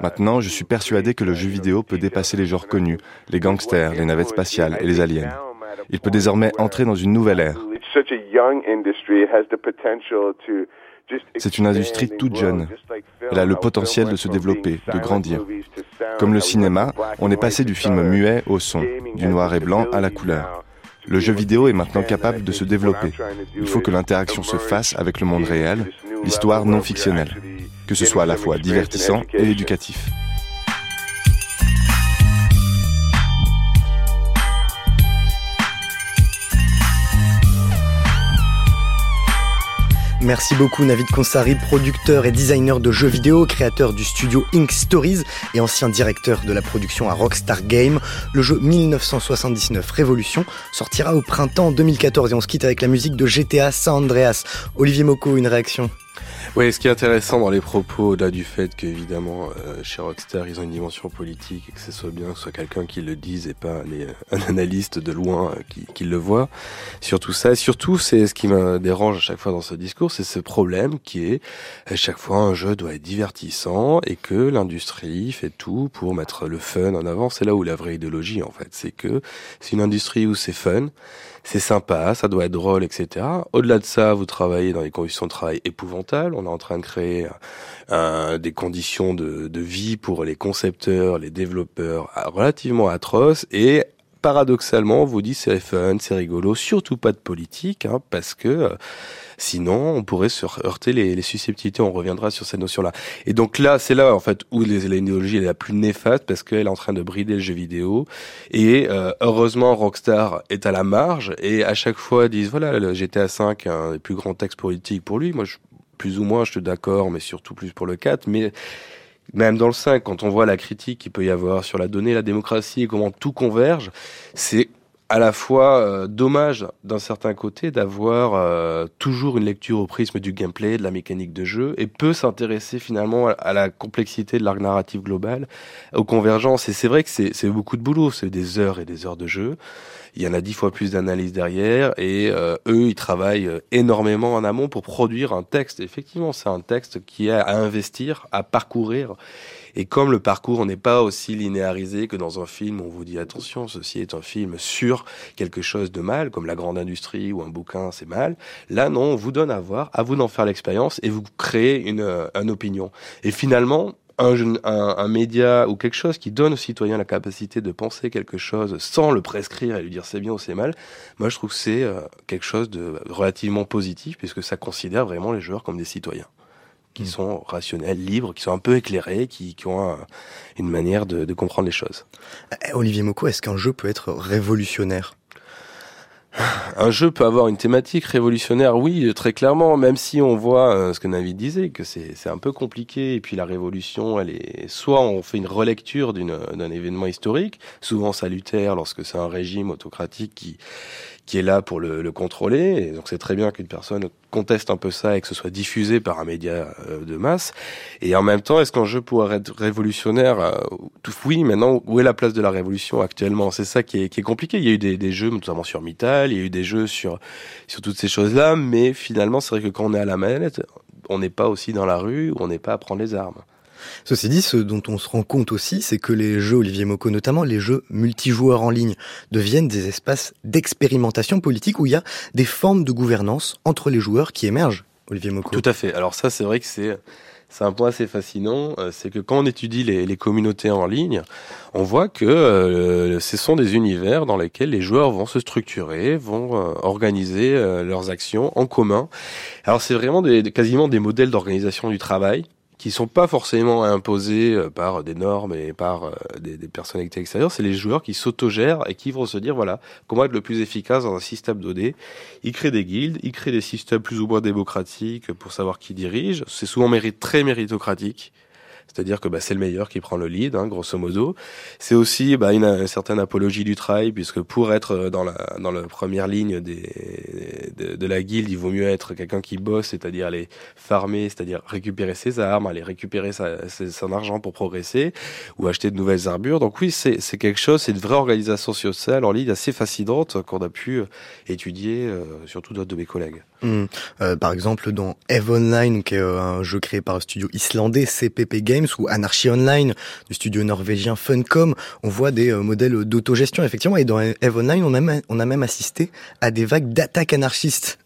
Maintenant, je suis persuadé que le jeu vidéo peut dépasser les genres connus, les gangsters, les navettes spatiales et les aliens. Il peut désormais entrer dans une nouvelle ère. C'est une industrie toute jeune. Elle a le potentiel de se développer, de grandir. Comme le cinéma, on est passé du film muet au son, du noir et blanc à la couleur. Le jeu vidéo est maintenant capable de se développer. Il faut que l'interaction se fasse avec le monde réel, l'histoire non fictionnelle, que ce soit à la fois divertissant et éducatif. Merci beaucoup Navid Konsari, producteur et designer de jeux vidéo, créateur du studio Ink Stories et ancien directeur de la production à Rockstar Game. Le jeu 1979 Révolution sortira au printemps 2014 et on se quitte avec la musique de GTA San Andreas. Olivier Moko, une réaction? Oui, ce qui est intéressant dans les propos, au-delà du fait qu'évidemment, euh, chez Rockstar, ils ont une dimension politique et que ce soit bien que ce soit quelqu'un qui le dise et pas un analyste de loin euh, qui, qui, le voit. Surtout ça, surtout, c'est ce qui me dérange à chaque fois dans ce discours, c'est ce problème qui est à chaque fois un jeu doit être divertissant et que l'industrie fait tout pour mettre le fun en avant. C'est là où la vraie idéologie, en fait, c'est que c'est une industrie où c'est fun c'est sympa, ça doit être drôle, etc. Au-delà de ça, vous travaillez dans des conditions de travail épouvantables. On est en train de créer des conditions de, vie pour les concepteurs, les développeurs relativement atroces et paradoxalement, on vous dit c'est fun, c'est rigolo, surtout pas de politique, hein, parce que euh, sinon on pourrait se heurter les, les, susceptibilités. On reviendra sur cette notion-là. Et donc là, c'est là en fait où l'idéologie est la plus néfaste parce qu'elle est en train de brider le jeu vidéo. Et euh, heureusement, Rockstar est à la marge et à chaque fois disent voilà, le GTA 5 un des plus grands textes politiques pour lui. Moi, je, plus ou moins, je suis d'accord, mais surtout plus pour le 4. Mais même dans le 5, quand on voit la critique qu'il peut y avoir sur la donnée, la démocratie comment tout converge, c'est à la fois euh, dommage d'un certain côté d'avoir euh, toujours une lecture au prisme du gameplay, de la mécanique de jeu, et peut s'intéresser finalement à, la complexité de l'arc narratif global, aux convergences. Et c'est vrai que c'est beaucoup de boulot, c'est des heures et des heures de jeu il y en a dix fois plus d'analyse derrière et euh, eux ils travaillent euh, énormément en amont pour produire un texte. Effectivement, c'est un texte qui est à investir, à parcourir. Et comme le parcours n'est pas aussi linéarisé que dans un film, on vous dit attention, ceci est un film sur quelque chose de mal, comme la grande industrie ou un bouquin, c'est mal. Là, non, on vous donne à voir, à vous d'en faire l'expérience et vous créez une, euh, une opinion. Et finalement, un, un, un, média ou quelque chose qui donne aux citoyens la capacité de penser quelque chose sans le prescrire et lui dire c'est bien ou c'est mal, moi je trouve que c'est euh, quelque chose de relativement positif puisque ça considère vraiment les joueurs comme des citoyens qui mmh. sont rationnels, libres, qui sont un peu éclairés, qui, qui ont une manière de, de comprendre les choses. Eh, Olivier Moko, est-ce qu'un jeu peut être révolutionnaire? Un jeu peut avoir une thématique révolutionnaire, oui, très clairement, même si on voit euh, ce que Navid disait, que c'est un peu compliqué, et puis la révolution, elle est, soit on fait une relecture d'un événement historique, souvent salutaire lorsque c'est un régime autocratique qui, qui est là pour le, le contrôler. Donc c'est très bien qu'une personne conteste un peu ça et que ce soit diffusé par un média euh, de masse. Et en même temps, est-ce qu'un jeu pourrait être révolutionnaire euh, Oui, maintenant, où est la place de la révolution actuellement? C'est ça qui est, qui est, compliqué. Il y a eu des, des, jeux, notamment sur Mittal, il y a eu des jeux sur, sur toutes ces choses-là, mais finalement, c'est vrai que quand on est à la manette, on n'est pas aussi dans la rue, on n'est pas à prendre les armes. Ceci dit, ce dont on se rend compte aussi, c'est que les jeux, Olivier Moko notamment, les jeux multijoueurs en ligne, deviennent des espaces d'expérimentation politique où il y a des formes de gouvernance entre les joueurs qui émergent. Olivier Moko. Tout à fait. Alors ça, c'est vrai que c'est c'est un point assez fascinant, euh, c'est que quand on étudie les, communautés en ligne, on voit que euh, ce sont des univers dans lesquels les joueurs vont se structurer, vont euh, organiser leurs actions en commun. Alors c'est vraiment quasiment des modèles d'organisation du travail qui sont pas forcément imposés euh, par des normes et par euh, des, personnalités extérieures, c'est les joueurs qui s'autogèrent et qui vont se dire voilà comment être le plus efficace dans un système donné. Ils créent des guildes, ils créent des systèmes plus ou moins démocratiques pour savoir qui dirige. C'est souvent très méritocratique c'est-à-dire que bah, c'est le meilleur qui prend le lead, hein, grosso modo. C'est aussi bah, une, certaine apologie du travail, puisque pour être dans la dans la première ligne des, de, de la guilde, il vaut mieux être quelqu'un qui bosse, c'est-à-dire aller farmer, c'est-à-dire récupérer ses armes, aller récupérer sa, son argent pour progresser, ou acheter de nouvelles armures. Donc oui, c'est quelque chose, c'est une vraie organisation sociale en ligne assez fascinante qu'on a pu étudier, euh, surtout d'autres de mes collègues. Mmh. Euh, par exemple, dans Eve Online, qui est euh, un jeu créé par un studio islandais, CPP Games, ou Anarchy Online, du studio norvégien Funcom, on voit des euh, modèles d'autogestion, effectivement. Et dans Eve Online, on a, même, on a même assisté à des vagues d'attaques anarchistes.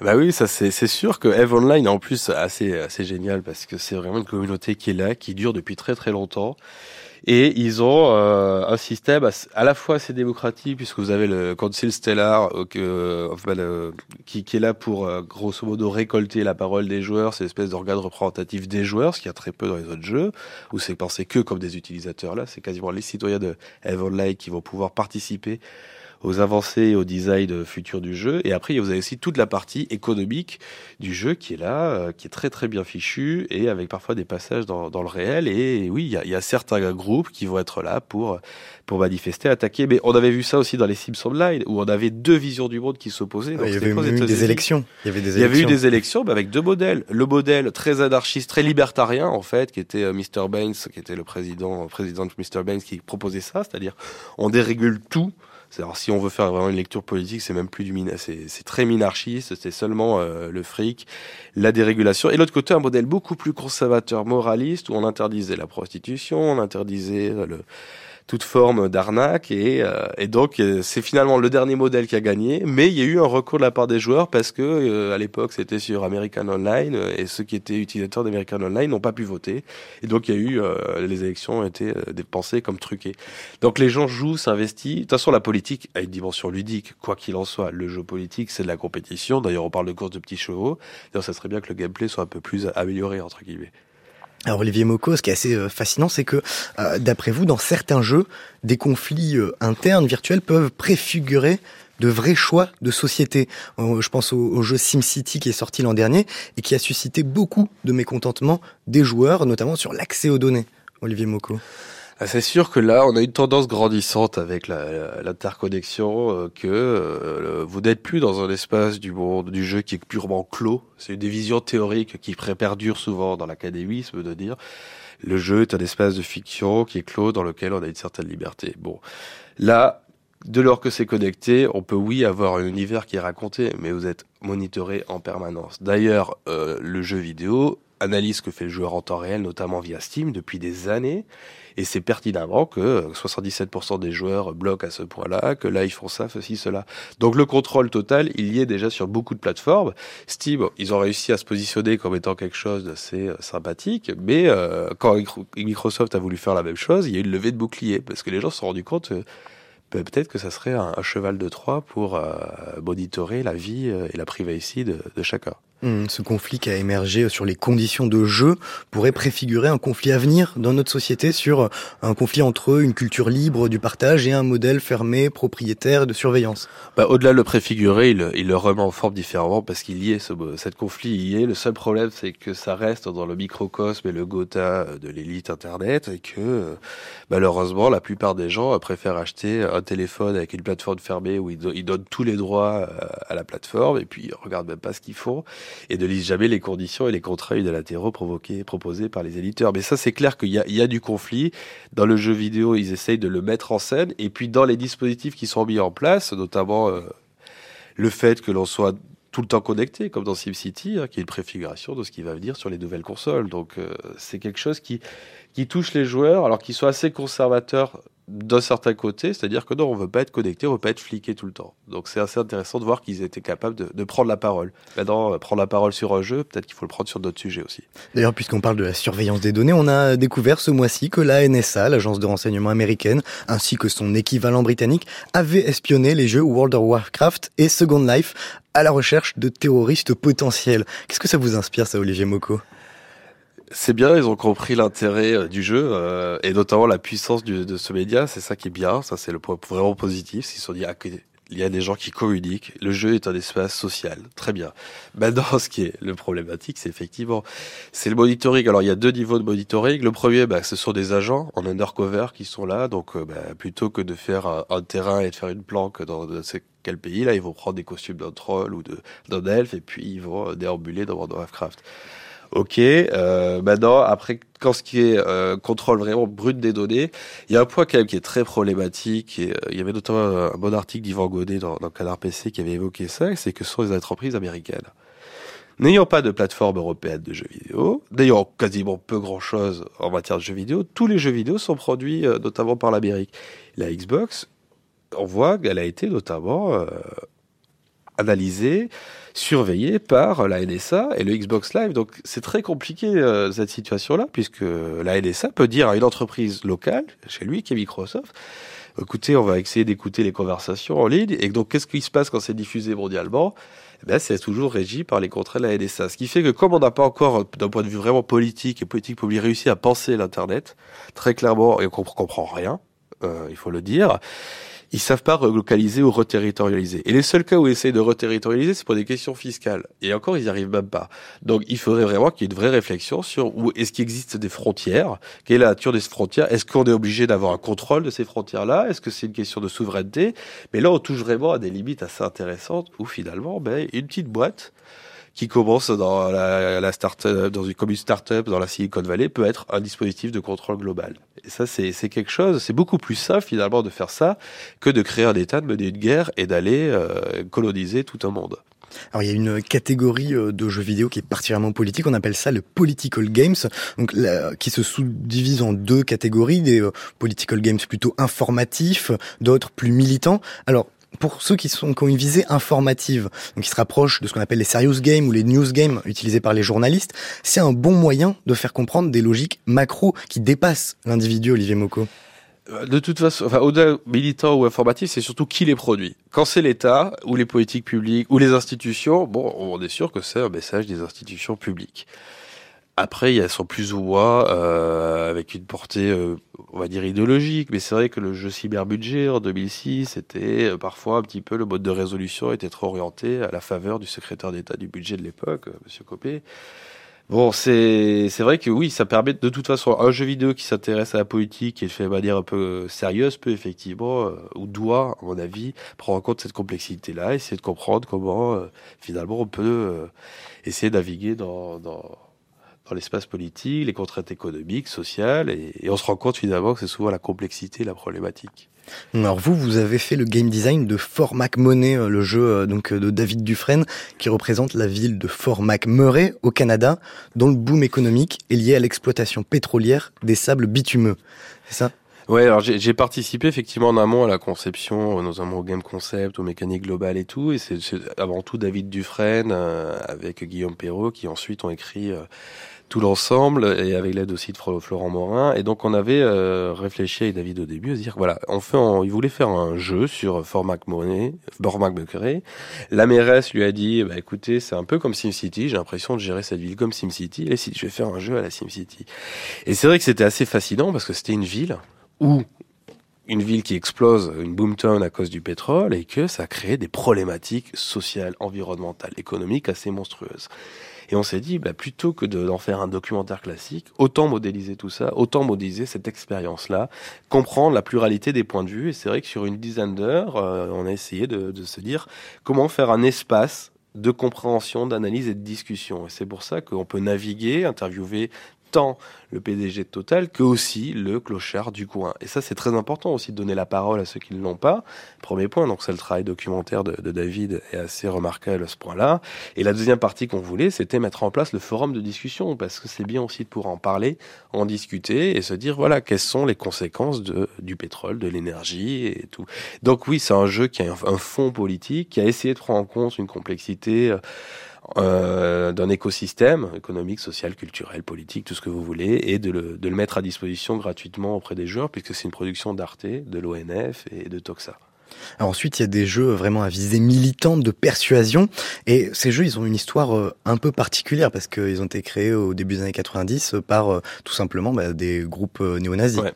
Bah oui, ça c'est sûr que Eve Online en plus assez assez génial parce que c'est vraiment une communauté qui est là, qui dure depuis très très longtemps et ils ont euh, un système à la fois assez démocratique, puisque vous avez le Council Stellar euh, enfin, qui, qui, est là pour, euh, grosso modo, récolter la parole des joueurs. C'est l'espèce d'organe représentatif des joueurs, ce qu'il y a très peu dans les autres jeux, où c'est pensé que comme des utilisateurs. Là, c'est quasiment les citoyens de Light qui vont pouvoir participer aux avancées et au design futur du jeu. Et après, vous avez aussi toute la partie économique du jeu qui est là, euh, qui est très très bien fichu et avec parfois des passages dans, dans le réel. Et oui, il y a, y a, certains groupes qui vont être là pour pour manifester, attaquer. Mais on avait vu ça aussi dans les Sims Online où on avait deux visions du monde qui s'opposaient. il y avait eu des élections. Il y avait des élections. Il y avait eu des élections mais avec deux modèles. Le modèle très anarchiste, très libertarien en fait, qui était euh, Mr. Baines, qui était le président, président de Mr. Baines qui proposait ça, c'est-à-dire on dérégule tout alors si on veut faire vraiment une lecture politique, c'est même plus du c'est très minarchiste, c'est seulement euh, le fric, la dérégulation. Et l'autre côté, un modèle beaucoup plus conservateur, moraliste, où on interdisait la prostitution, on interdisait le, toute forme d'arnaque et, euh, et donc euh, c'est finalement le dernier modèle qui a gagné. Mais il y a eu un recours de la part des joueurs parce que euh, à l'époque c'était sur American Online et ceux qui étaient utilisateurs d'American Online n'ont pas pu voter. Et donc il y a eu les élections ont été dépensées comme truquées. Donc les gens jouent s'investissent. De toute façon la politique a une dimension ludique. Quoi qu'il en soit le jeu politique c'est de la compétition. D'ailleurs on parle de course de petits chevaux. D'ailleurs ça serait bien que le gameplay soit un peu plus amélioré entre guillemets alors Olivier Moko, ce qui est assez euh, fascinant, c'est que euh, d'après vous, dans certains jeux, des conflits euh, internes virtuels peuvent préfigurer de vrais choix de société. Je pense au, jeu SimCity qui est sorti l'an dernier et qui a suscité beaucoup de mécontentement des joueurs, notamment sur l'accès aux données. Olivier Moko. Ah, c'est sûr que là, on a une tendance grandissante avec l'interconnexion, euh, que euh, vous n'êtes plus dans un espace du monde du jeu qui est purement clos. C'est une des visions théoriques qui perdure souvent dans l'académisme de dire le jeu est un espace de fiction qui est clos dans lequel on a une certaine liberté. Bon, là, de lors que c'est connecté, on peut oui avoir un univers qui est raconté, mais vous êtes monitoré en permanence. D'ailleurs, euh, le jeu vidéo analyse ce que fait le joueur en temps réel, notamment via Steam, depuis des années. Et c'est pertinemment que 77% des joueurs bloquent à ce point-là, que là ils font ça, ceci, cela. Donc le contrôle total, il y est déjà sur beaucoup de plateformes. Steam, ils ont réussi à se positionner comme étant quelque chose d'assez euh, sympathique, mais euh, quand Microsoft a voulu faire la même chose, il y a eu une levée de bouclier, parce que les gens se sont rendus compte... Euh, peut-être que ça serait un, cheval de Troie pour monitorer la vie et la privacy de chacun. Hmm, ce conflit qui a émergé sur les conditions de jeu pourrait préfigurer un conflit à venir dans notre société sur un conflit entre une culture libre du partage et un modèle fermé, propriétaire de surveillance. Bah, Au-delà de le préfigurer, il, le remet en forme différemment parce qu'il y est, ce, cette conflit y est. Le seul problème, c'est que ça reste dans le microcosme et le Gotha de l'élite Internet et que malheureusement, la plupart des gens préfèrent acheter un téléphone avec une plateforme fermée où ils, donnent tous les droits euh, à la plateforme et puis ils regardent même pas ce qu'ils font et ne lisent jamais les conditions et les contrats unilatéraux provoqués, proposés par les éditeurs. Mais ça, c'est clair qu'il y, a, du conflit. Dans le jeu vidéo, ils essayent de le mettre en scène. Et puis, dans les dispositifs qui sont mis en place, notamment euh, le fait que l'on soit tout le temps connecté, comme dans SimCity, hein, qui est une préfiguration de ce qui va venir sur les nouvelles consoles. Donc, euh, c'est quelque chose qui, qui touche les joueurs, alors qu'ils sont assez conservateurs d'un certain côté, c'est-à-dire que non, on veut pas être connecté, on veut pas être fliqué tout le temps. Donc c'est assez intéressant de voir qu'ils étaient capables de, de, prendre la parole. Maintenant, euh, prendre la parole sur un jeu, peut-être qu'il faut le prendre sur d'autres sujets aussi. D'ailleurs, puisqu'on parle de la surveillance des données, on a découvert ce mois-ci que la NSA, l'agence de renseignement américaine, ainsi que son équivalent britannique, avait espionné les jeux World of Warcraft et Second Life à la recherche de terroristes potentiels. Qu'est-ce que ça vous inspire, ça, Olivier Moko c'est bien, ils ont compris l'intérêt euh, du jeu euh, et notamment la puissance du, de ce média. C'est ça qui est bien, ça c'est le point vraiment positif. Ils se sont dit ah, il y a des gens qui communiquent. Le jeu est un espace social, très bien. Maintenant, ce qui est le problématique, c'est effectivement c'est le monitoring. Alors il y a deux niveaux de monitoring. Le premier, bah, ce sont des agents en undercover qui sont là. Donc euh, bah, plutôt que de faire un, terrain et de faire une planque dans quel pays là, ils vont prendre des costumes d'un troll ou d'un elfe et puis ils vont déambuler dans World of Warcraft. Ok, euh, maintenant, après, quand ce qui est euh, contrôle vraiment brut des données, il y a un point quand même qui est très problématique, euh, il y avait notamment un bon article d'Yvan Godet dans, dans Canard PC qui avait évoqué ça, c'est que ce sont les entreprises américaines. N'ayant pas de plateforme européenne de jeux vidéo, n'ayant quasiment peu grand-chose en matière de jeux vidéo, tous les jeux vidéo sont produits notamment par l'Amérique. La Xbox, on voit qu'elle a été notamment analysée surveillé par la NSA et le Xbox Live. Donc c'est très compliqué euh, cette situation-là, puisque la NSA peut dire à une entreprise locale, chez lui, qui est Microsoft, écoutez, on va essayer d'écouter les conversations en ligne. Et donc qu'est-ce qui se passe quand c'est diffusé mondialement? Eh ben, c'est toujours régi par les contrats de la NSA. Ce qui fait que comme on n'a pas encore, d'un point de vue vraiment politique et politique public, réussi à penser l'Internet, très clairement, et qu'on comprend rien, euh, il faut le dire, ils savent pas relocaliser ou reterritorialiser. Et les seuls cas où ils essayent de reterritorialiser, c'est pour des questions fiscales. Et encore, ils n'y arrivent même pas. Donc, il faudrait vraiment qu'il y ait une vraie réflexion sur où est-ce qu'il existe des frontières, quelle est la nature des frontières, est-ce qu'on est obligé d'avoir un contrôle de ces frontières-là, est-ce que c'est une question de souveraineté? Mais là, on touche vraiment à des limites assez intéressantes où finalement, ben, une petite boîte qui commence dans la, la start dans une, comme une start-up dans la Silicon Valley peut être un dispositif de contrôle global. Et ça, c'est quelque chose, c'est beaucoup plus simple finalement de faire ça que de créer un État, de mener une guerre et d'aller euh, coloniser tout un monde. Alors il y a une catégorie euh, de jeux vidéo qui est particulièrement politique, on appelle ça le political games, donc qui se sous-divise en deux catégories, des euh, political games plutôt informatifs, d'autres plus militants. Alors pour ceux qui, sont, qui ont une visée informative, donc qui se rapprochent de ce qu'on appelle les serious games ou les news games utilisés par les journalistes, c'est un bon moyen de faire comprendre des logiques macro qui dépassent l'individu, Olivier Moko euh, de toute façon, enfin, au-delà militant ou informatif, c'est surtout qui les produit. Quand c'est l'État, ou les politiques publiques, ou les institutions, bon, on est sûr que c'est un message des institutions publiques. Après, elles sont plus ou moins euh, avec une portée, euh, on va dire, idéologique. Mais c'est vrai que le jeu cyberbudget en 2006, c'était euh, parfois un petit peu le mode de résolution était trop orienté à la faveur du secrétaire d'État du budget de l'époque, Monsieur Copé. Bon, c'est c'est vrai que oui, ça permet de toute façon un jeu vidéo qui s'intéresse à la politique et fait de manière un peu sérieuse peut effectivement ou doit, à mon avis, prendre en compte cette complexité-là, essayer de comprendre comment finalement on peut essayer de naviguer dans, dans dans l'espace politique, les contraintes économiques, sociales, et, on se rend compte finalement que c'est souvent la complexité, la problématique. Alors vous, vous avez fait le game design de Fort McMoney, euh, le jeu euh, donc euh, de David Dufresne, qui représente la ville de Fort McMurray au Canada, dont le boom économique est lié à l'exploitation pétrolière des sables bitumeux. C'est ça? Ouais, alors j'ai participé effectivement en amont à la conception, notamment au game concept, aux mécaniques globales et tout, et c'est avant tout David Dufresne avec Guillaume Perrault qui ensuite ont écrit tout l'ensemble et avec l'aide aussi de Florent Morin. Et donc on avait euh, réfléchi avec David au début à se dire voilà, on fait, il voulait faire un jeu sur Fort McMoney, Fort McBuckery. La mairesse lui a dit bah écoutez, c'est un peu comme SimCity. J'ai l'impression de gérer cette ville comme SimCity. Et si je vais faire un jeu à la SimCity. Et c'est vrai que c'était assez fascinant parce que c'était une ville où une ville qui explose, une boomtown à cause du pétrole, et que ça crée des problématiques sociales, environnementales, économiques assez monstrueuses. Et on s'est dit, bah, plutôt que d'en faire un documentaire classique, autant modéliser tout ça, autant modéliser cette expérience-là, comprendre la pluralité des points de vue. Et c'est vrai que sur une dizaine d'heures, euh, on a essayé de, de se dire comment faire un espace de compréhension, d'analyse et de discussion. Et c'est pour ça qu'on peut naviguer, interviewer tant le PDG de Total que aussi le clochard du coin. Et ça, c'est très important aussi de donner la parole à ceux qui ne l'ont pas. Premier point, donc c'est le travail documentaire de, de, David est assez remarquable à ce point-là. Et la deuxième partie qu'on voulait, c'était mettre en place le forum de discussion, parce que c'est bien aussi de pouvoir en parler, en discuter et se dire, voilà, quelles sont les conséquences de, du pétrole, de l'énergie et tout. Donc oui, c'est un jeu qui a un, un fond politique, qui a essayé de prendre en compte une complexité euh, euh, d'un écosystème économique, social, culturel, politique, tout ce que vous voulez, et de le, de le mettre à disposition gratuitement auprès des joueurs, puisque c'est une production d'Arte, de l'ONF et de Toxa. Alors ensuite, il y a des jeux vraiment à visée militante, de persuasion. Et ces jeux, ils ont une histoire euh, un peu particulière parce qu'ils ont été créés au début des années 90 par euh, tout simplement bah, des groupes néo-nazis. Ouais.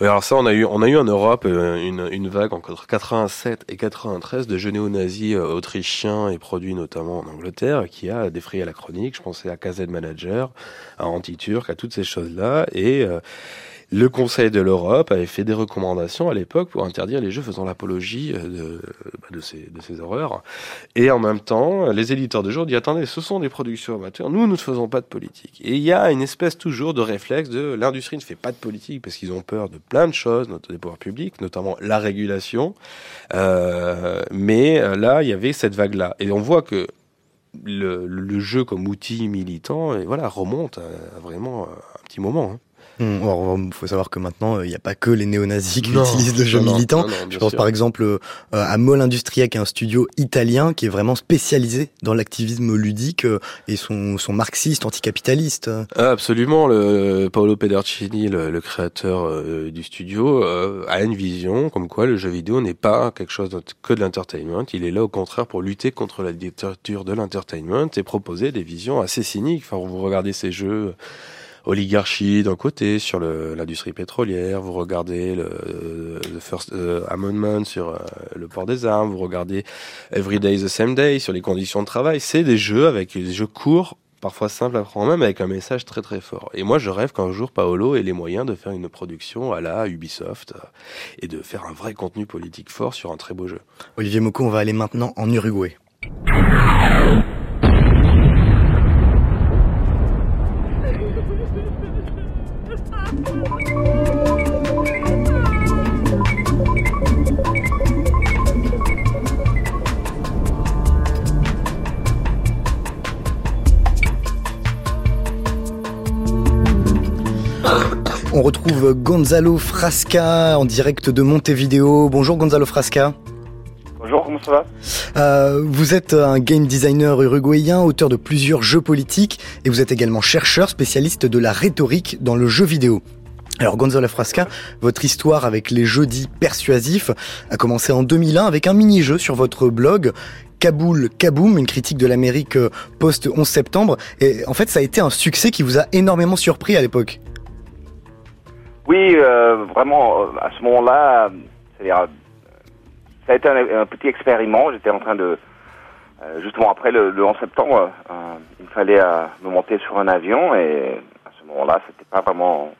Alors ça, on a eu, on a eu en Europe une, vague entre 87 et 93 de jeux néo-nazis autrichiens et produits notamment en Angleterre qui a défrayé la chronique. Je pensais à KZ Manager, à Anti-Turk, à toutes ces choses-là. Et le Conseil de l'Europe avait fait des recommandations à l'époque pour interdire les jeux faisant l'apologie euh, de, bah, de, ces, horreurs. Et en même temps, les éditeurs de jeux disent attendez, ce sont des productions amateurs, nous, nous ne faisons pas de politique. Et il y a une espèce toujours de réflexe de l'industrie ne fait pas de politique parce qu'ils ont peur de plein de choses, notamment des pouvoirs publics, notamment la régulation. Euh, mais euh, là, il y avait cette vague-là. Et on voit que le, jeu comme outil militant, voilà, remonte à, vraiment un petit moment. Hein. Il faut savoir que maintenant, euh, il n'y a pas que les néo-nazis qui utilisent le jeu militant. Je pense par exemple euh, à Moll Industria, qui est un studio italien qui est vraiment spécialisé dans l'activisme ludique euh, et son, son marxiste, anticapitaliste. Ah, absolument. Le, Paolo Pedercini, le, le créateur du studio, a une vision comme quoi le jeu vidéo n'est pas quelque chose que de l'entertainment. Il est là au contraire pour lutter contre la dictature de l'entertainment et proposer des visions assez cyniques. Enfin, vous regardez ces jeux oligarchie d'un côté sur l'industrie pétrolière, vous regardez le, First Amendment sur le port des armes, vous regardez Every Day is the Same Day sur les conditions de travail. C'est des jeux avec des jeux courts parfois simple à prendre même avec un message très très fort. Et moi je rêve qu'un jour Paolo ait les moyens de faire une production à la Ubisoft euh, et de faire un vrai contenu politique fort sur un très beau jeu. Olivier Moko, on va aller maintenant en Uruguay. Retrouve Gonzalo Frasca en direct de Montevideo. Bonjour Gonzalo Frasca. Bonjour, comment ça va? Euh, Vous êtes un game designer uruguayen, auteur de plusieurs jeux politiques et vous êtes également chercheur spécialiste de la rhétorique dans le jeu vidéo. Alors Gonzalo Frasca, votre histoire avec les jeux dits persuasifs a commencé en 2001 avec un mini-jeu sur votre blog Kaboul Kaboom, une critique de l'Amérique post 11 septembre. Et en fait, ça a été un succès qui vous a énormément surpris à l'époque. Oui, euh, vraiment, euh, à ce moment-là, c'est-à-dire, euh, ça a été un, petit expériment. J'étais en train de, justement après le, 11 septembre, il fallait me monter sur un avion et à ce moment-là, c'était pas vraiment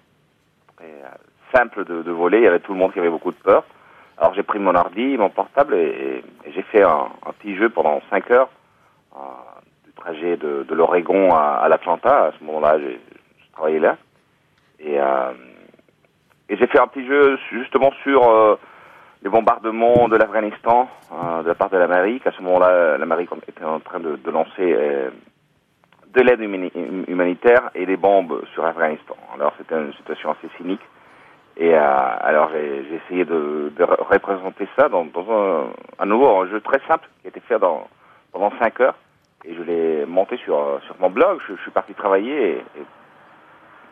simple de, voler. Il y avait tout le monde qui avait beaucoup de peur. Alors j'ai pris mon ordi, mon portable et, j'ai fait un, petit jeu pendant 5 heures du trajet de, l'Oregon à, l'Atlanta. À ce moment-là, j'ai travaillé là. Et et j'ai fait un petit jeu justement sur euh, les bombardements de l'Afghanistan euh, de la part de l'Amérique. À ce moment-là, l'Amérique était en train de, de lancer euh, de l'aide humanitaire et des bombes sur l'Afghanistan. Alors c'était une situation assez cynique. Et alors j'ai essayé de, de, représenter ça dans, dans un, un, nouveau un jeu très simple qui a été fait dans, pendant 5 heures. Et je l'ai monté sur, sur mon blog. Je, suis parti travailler et, et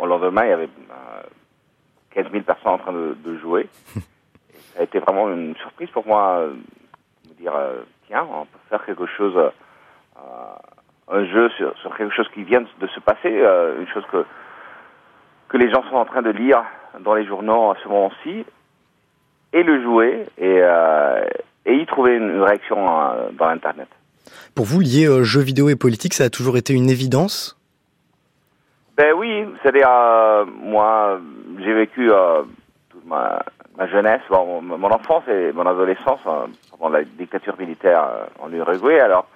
au lendemain, il y avait 15 000 personnes en train de, jouer. ça a été vraiment une surprise pour moi euh, de me dire, euh, tiens, on peut faire quelque chose, euh, un jeu sur, sur, quelque chose qui vient de se passer, une chose que, que les gens sont en train de lire dans les journaux à ce moment-ci, et le jouer, et, et y trouver une, réaction dans l'Internet. Pour vous, lier jeux vidéo et politique, ça a toujours été une évidence? Ben oui, c'est-à-dire, moi, j'ai vécu euh, toute ma, jeunesse, mon, enfance et mon adolescence euh, pendant la dictature militaire euh, en Uruguay. Alors,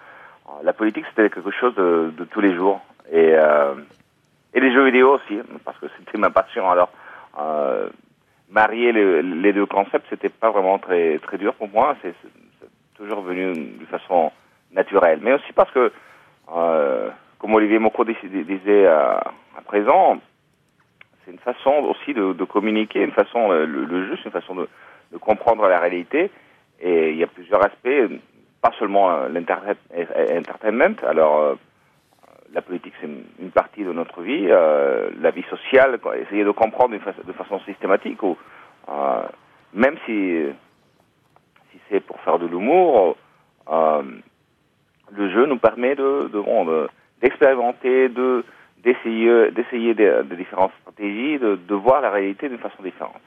la politique, c'était quelque chose de, tous les jours. Et, et les jeux vidéo aussi, parce que c'était ma passion. Alors, marier les deux concepts, c'était pas vraiment très, très dur pour moi. C'est toujours venu de façon naturelle. Mais aussi parce que, comme Olivier Moko disait à présent, c'est une façon aussi de, communiquer, une façon, euh, le, jeu, c'est une façon de, comprendre la réalité. Et il y a plusieurs aspects, pas seulement euh, l'internet, entertainment. Alors, euh, la politique, c'est une, partie de notre vie. la vie sociale, essayer de comprendre de façon systématique, ou même si, si c'est pour faire de l'humour, le jeu nous permet de, d'expérimenter, de d'essayer d'essayer des, différentes stratégies, de, de voir la réalité d'une façon différente.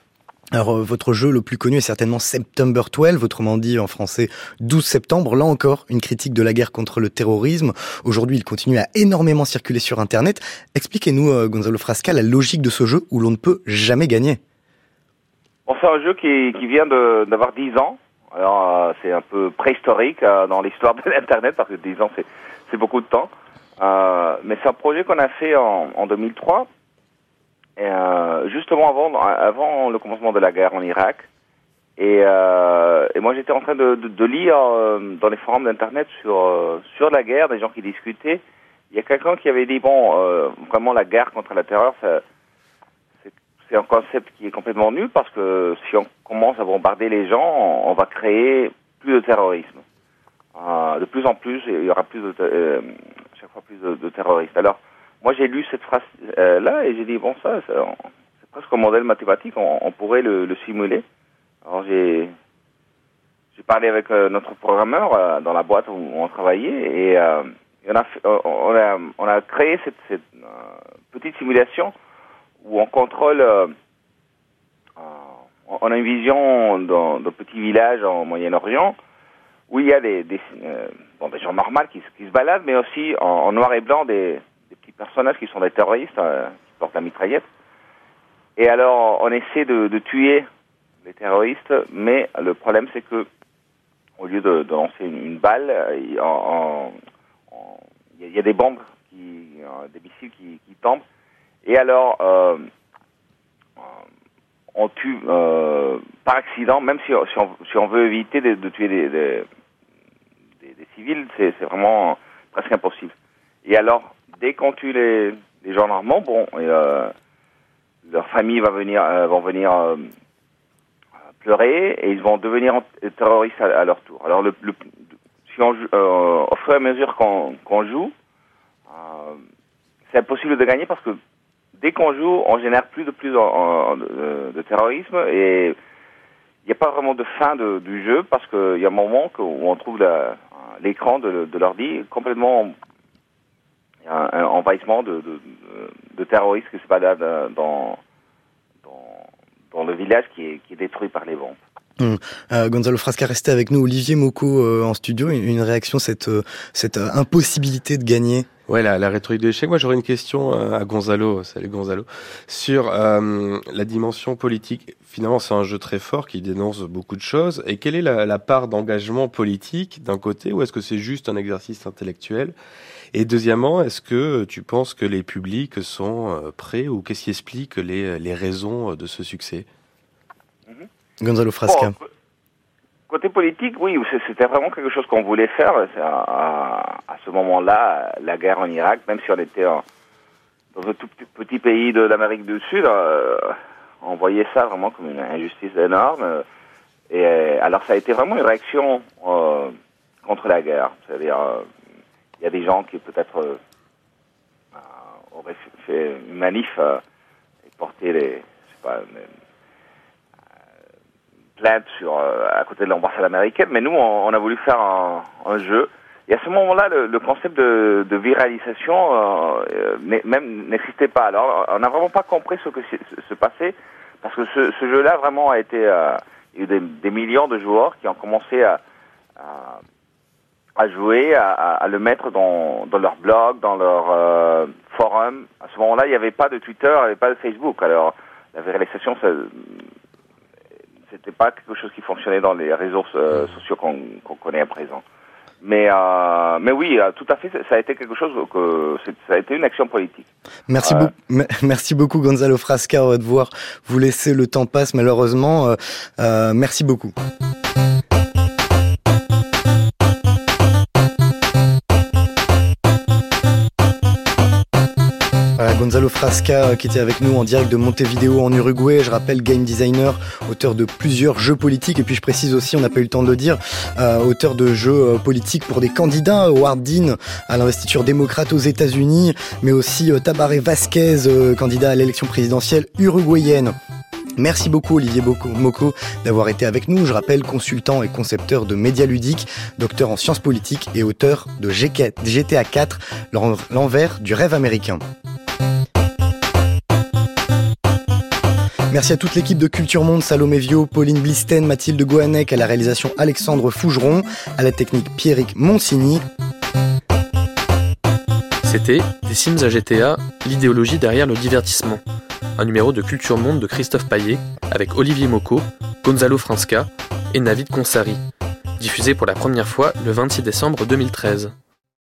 Alors euh, votre jeu le plus connu est certainement September 12, autrement dit en français 12 septembre. Là encore, une critique de la guerre contre le terrorisme. Aujourd'hui, il continue à énormément circuler sur Internet. Expliquez-nous, euh, Gonzalo Frasca, la logique de ce jeu où l'on ne peut jamais gagner. Bon, c'est un jeu qui, qui vient d'avoir 10 ans. Alors euh, c'est un peu préhistorique dans l'histoire de l'Internet parce que 10 ans c'est beaucoup de temps. Euh, mais c'est un projet qu'on a fait en, en 2003, et, euh, justement avant, avant le commencement de la guerre en Irak. Et, euh, et moi, j'étais en train de, de, de lire euh, dans les forums d'internet sur euh, sur la guerre, des gens qui discutaient. Il y a quelqu'un qui avait dit bon, vraiment la guerre contre la terreur, c'est un concept qui est complètement nul parce que si on commence à bombarder les gens, on, va créer plus de terrorisme. Euh, de plus en plus, il y aura plus de, chaque plus de, terroristes. Alors, moi, j'ai lu cette phrase-là euh, et j'ai dit, bon, ça, c'est presque un modèle mathématique, on, pourrait le, le, simuler. Alors, j'ai parlé avec euh, notre programmeur euh, dans la boîte où on travaillait et, on, a, créé cette, petite simulation où on contrôle. on a une vision dans petits villages en Moyen-Orient où il y a des, des gens normaux qui, se baladent, mais aussi en, noir et blanc des, petits personnages qui sont des terroristes qui portent la mitraillette. Et alors, on essaie de, tuer les terroristes, mais le problème c'est que au lieu de, lancer une, balle, il, y a, des bombes, euh, des missiles qui, tombent. Et alors, euh, on tue euh, par accident, même si, on, veut éviter de, tuer des, des civils, c'est vraiment presque impossible. Et alors, dès qu'on tue les, les gens normands, bon, euh, leur famille va venir, euh, vont venir euh, pleurer et ils vont devenir terroristes à, leur tour. Alors, si on, au fur et à mesure qu'on joue, c'est impossible de gagner parce que dès qu'on joue, on génère plus de plus de, terrorisme et il n'y a pas vraiment de fin du jeu parce qu'il y a un moment où on trouve l'écran de, de l'ordi complètement un, un envahissement de, de, terroristes qui se baladent dans, dans, dans le village qui est, qui est détruit par les bombes. Hum. Euh, Gonzalo Frasca, resté avec nous. Olivier Moko euh, en studio, une, réaction, cette, euh, cette euh, impossibilité de gagner Ouais, la, la rhétorique de l'échec. Moi, j'aurais une question à Gonzalo, salut Gonzalo, sur euh, la dimension politique. Finalement, c'est un jeu très fort qui dénonce beaucoup de choses. Et quelle est la, la part d'engagement politique d'un côté, ou est-ce que c'est juste un exercice intellectuel? Et deuxièmement, est-ce que tu penses que les publics sont euh, prêts ou qu'est-ce qui explique les, les raisons de ce succès? Mm-hmm. Gonzalo Frasca. Côté politique, oui, c'était vraiment quelque chose qu'on voulait faire. À, ce moment-là, la guerre en Irak, même si on était dans un tout petit pays de l'Amérique du Sud, euh, on voyait ça vraiment comme une injustice énorme. Et alors, ça a été vraiment une réaction euh, contre la guerre. C'est-à-dire, il y a des gens qui peut-être euh, euh, auraient fait une manif euh, et porté les, je sais pas, une, plainte sur à côté de l'ambassade américaine, mais nous on, a voulu faire un, un, jeu. Et à ce moment-là, le, le, concept de, de viralisation euh, même n'existait pas. Alors, on n'a vraiment pas compris ce que se passait parce que ce, ce jeu-là vraiment a été, euh, il y a eu des, des, millions de joueurs qui ont commencé à, à à jouer, à, à, le mettre dans, dans leur blog, dans leur euh, forum. À ce moment-là, il n'y avait pas de Twitter, il n'y avait pas de Facebook. Alors, la viralisation, c'était pas quelque chose qui fonctionnait dans les réseaux euh, sociaux qu'on connaît à présent. Mais, euh, mais oui, euh, tout à fait, ça a été quelque chose que ça a été une action politique. Merci, euh... beaucoup, merci beaucoup Gonzalo Frasca. On va devoir vous laisser le temps passe malheureusement. Merci beaucoup. Gonzalo Frasca euh, qui était avec nous en direct de Montevideo en Uruguay. Je rappelle game designer, auteur de plusieurs jeux politiques et puis je précise aussi, on n'a pas eu le temps de le dire, euh, auteur de jeux euh, politiques pour des candidats, Howard Dean à l'investiture démocrate aux États-Unis, mais aussi Tabaré Vasquez, candidat à l'élection présidentielle uruguayenne. Merci beaucoup Olivier Moko d'avoir été avec nous. Je rappelle consultant et concepteur de médias ludiques, docteur en sciences politiques et auteur de GTA 4, l'envers du rêve américain. Merci à toute l'équipe de Culture Monde, Salomé Vio, Pauline Blisten, Mathilde Gohanec, à la réalisation Alexandre Fougeron, à la technique Pierrick Monsigny. C'était Des Sims à GTA, l'idéologie derrière le divertissement. Un numéro de Culture Monde de Christophe Paillet, avec Olivier Moko, Gonzalo Fransca et Navid Consari. Diffusé pour la première fois le 26 décembre 2013.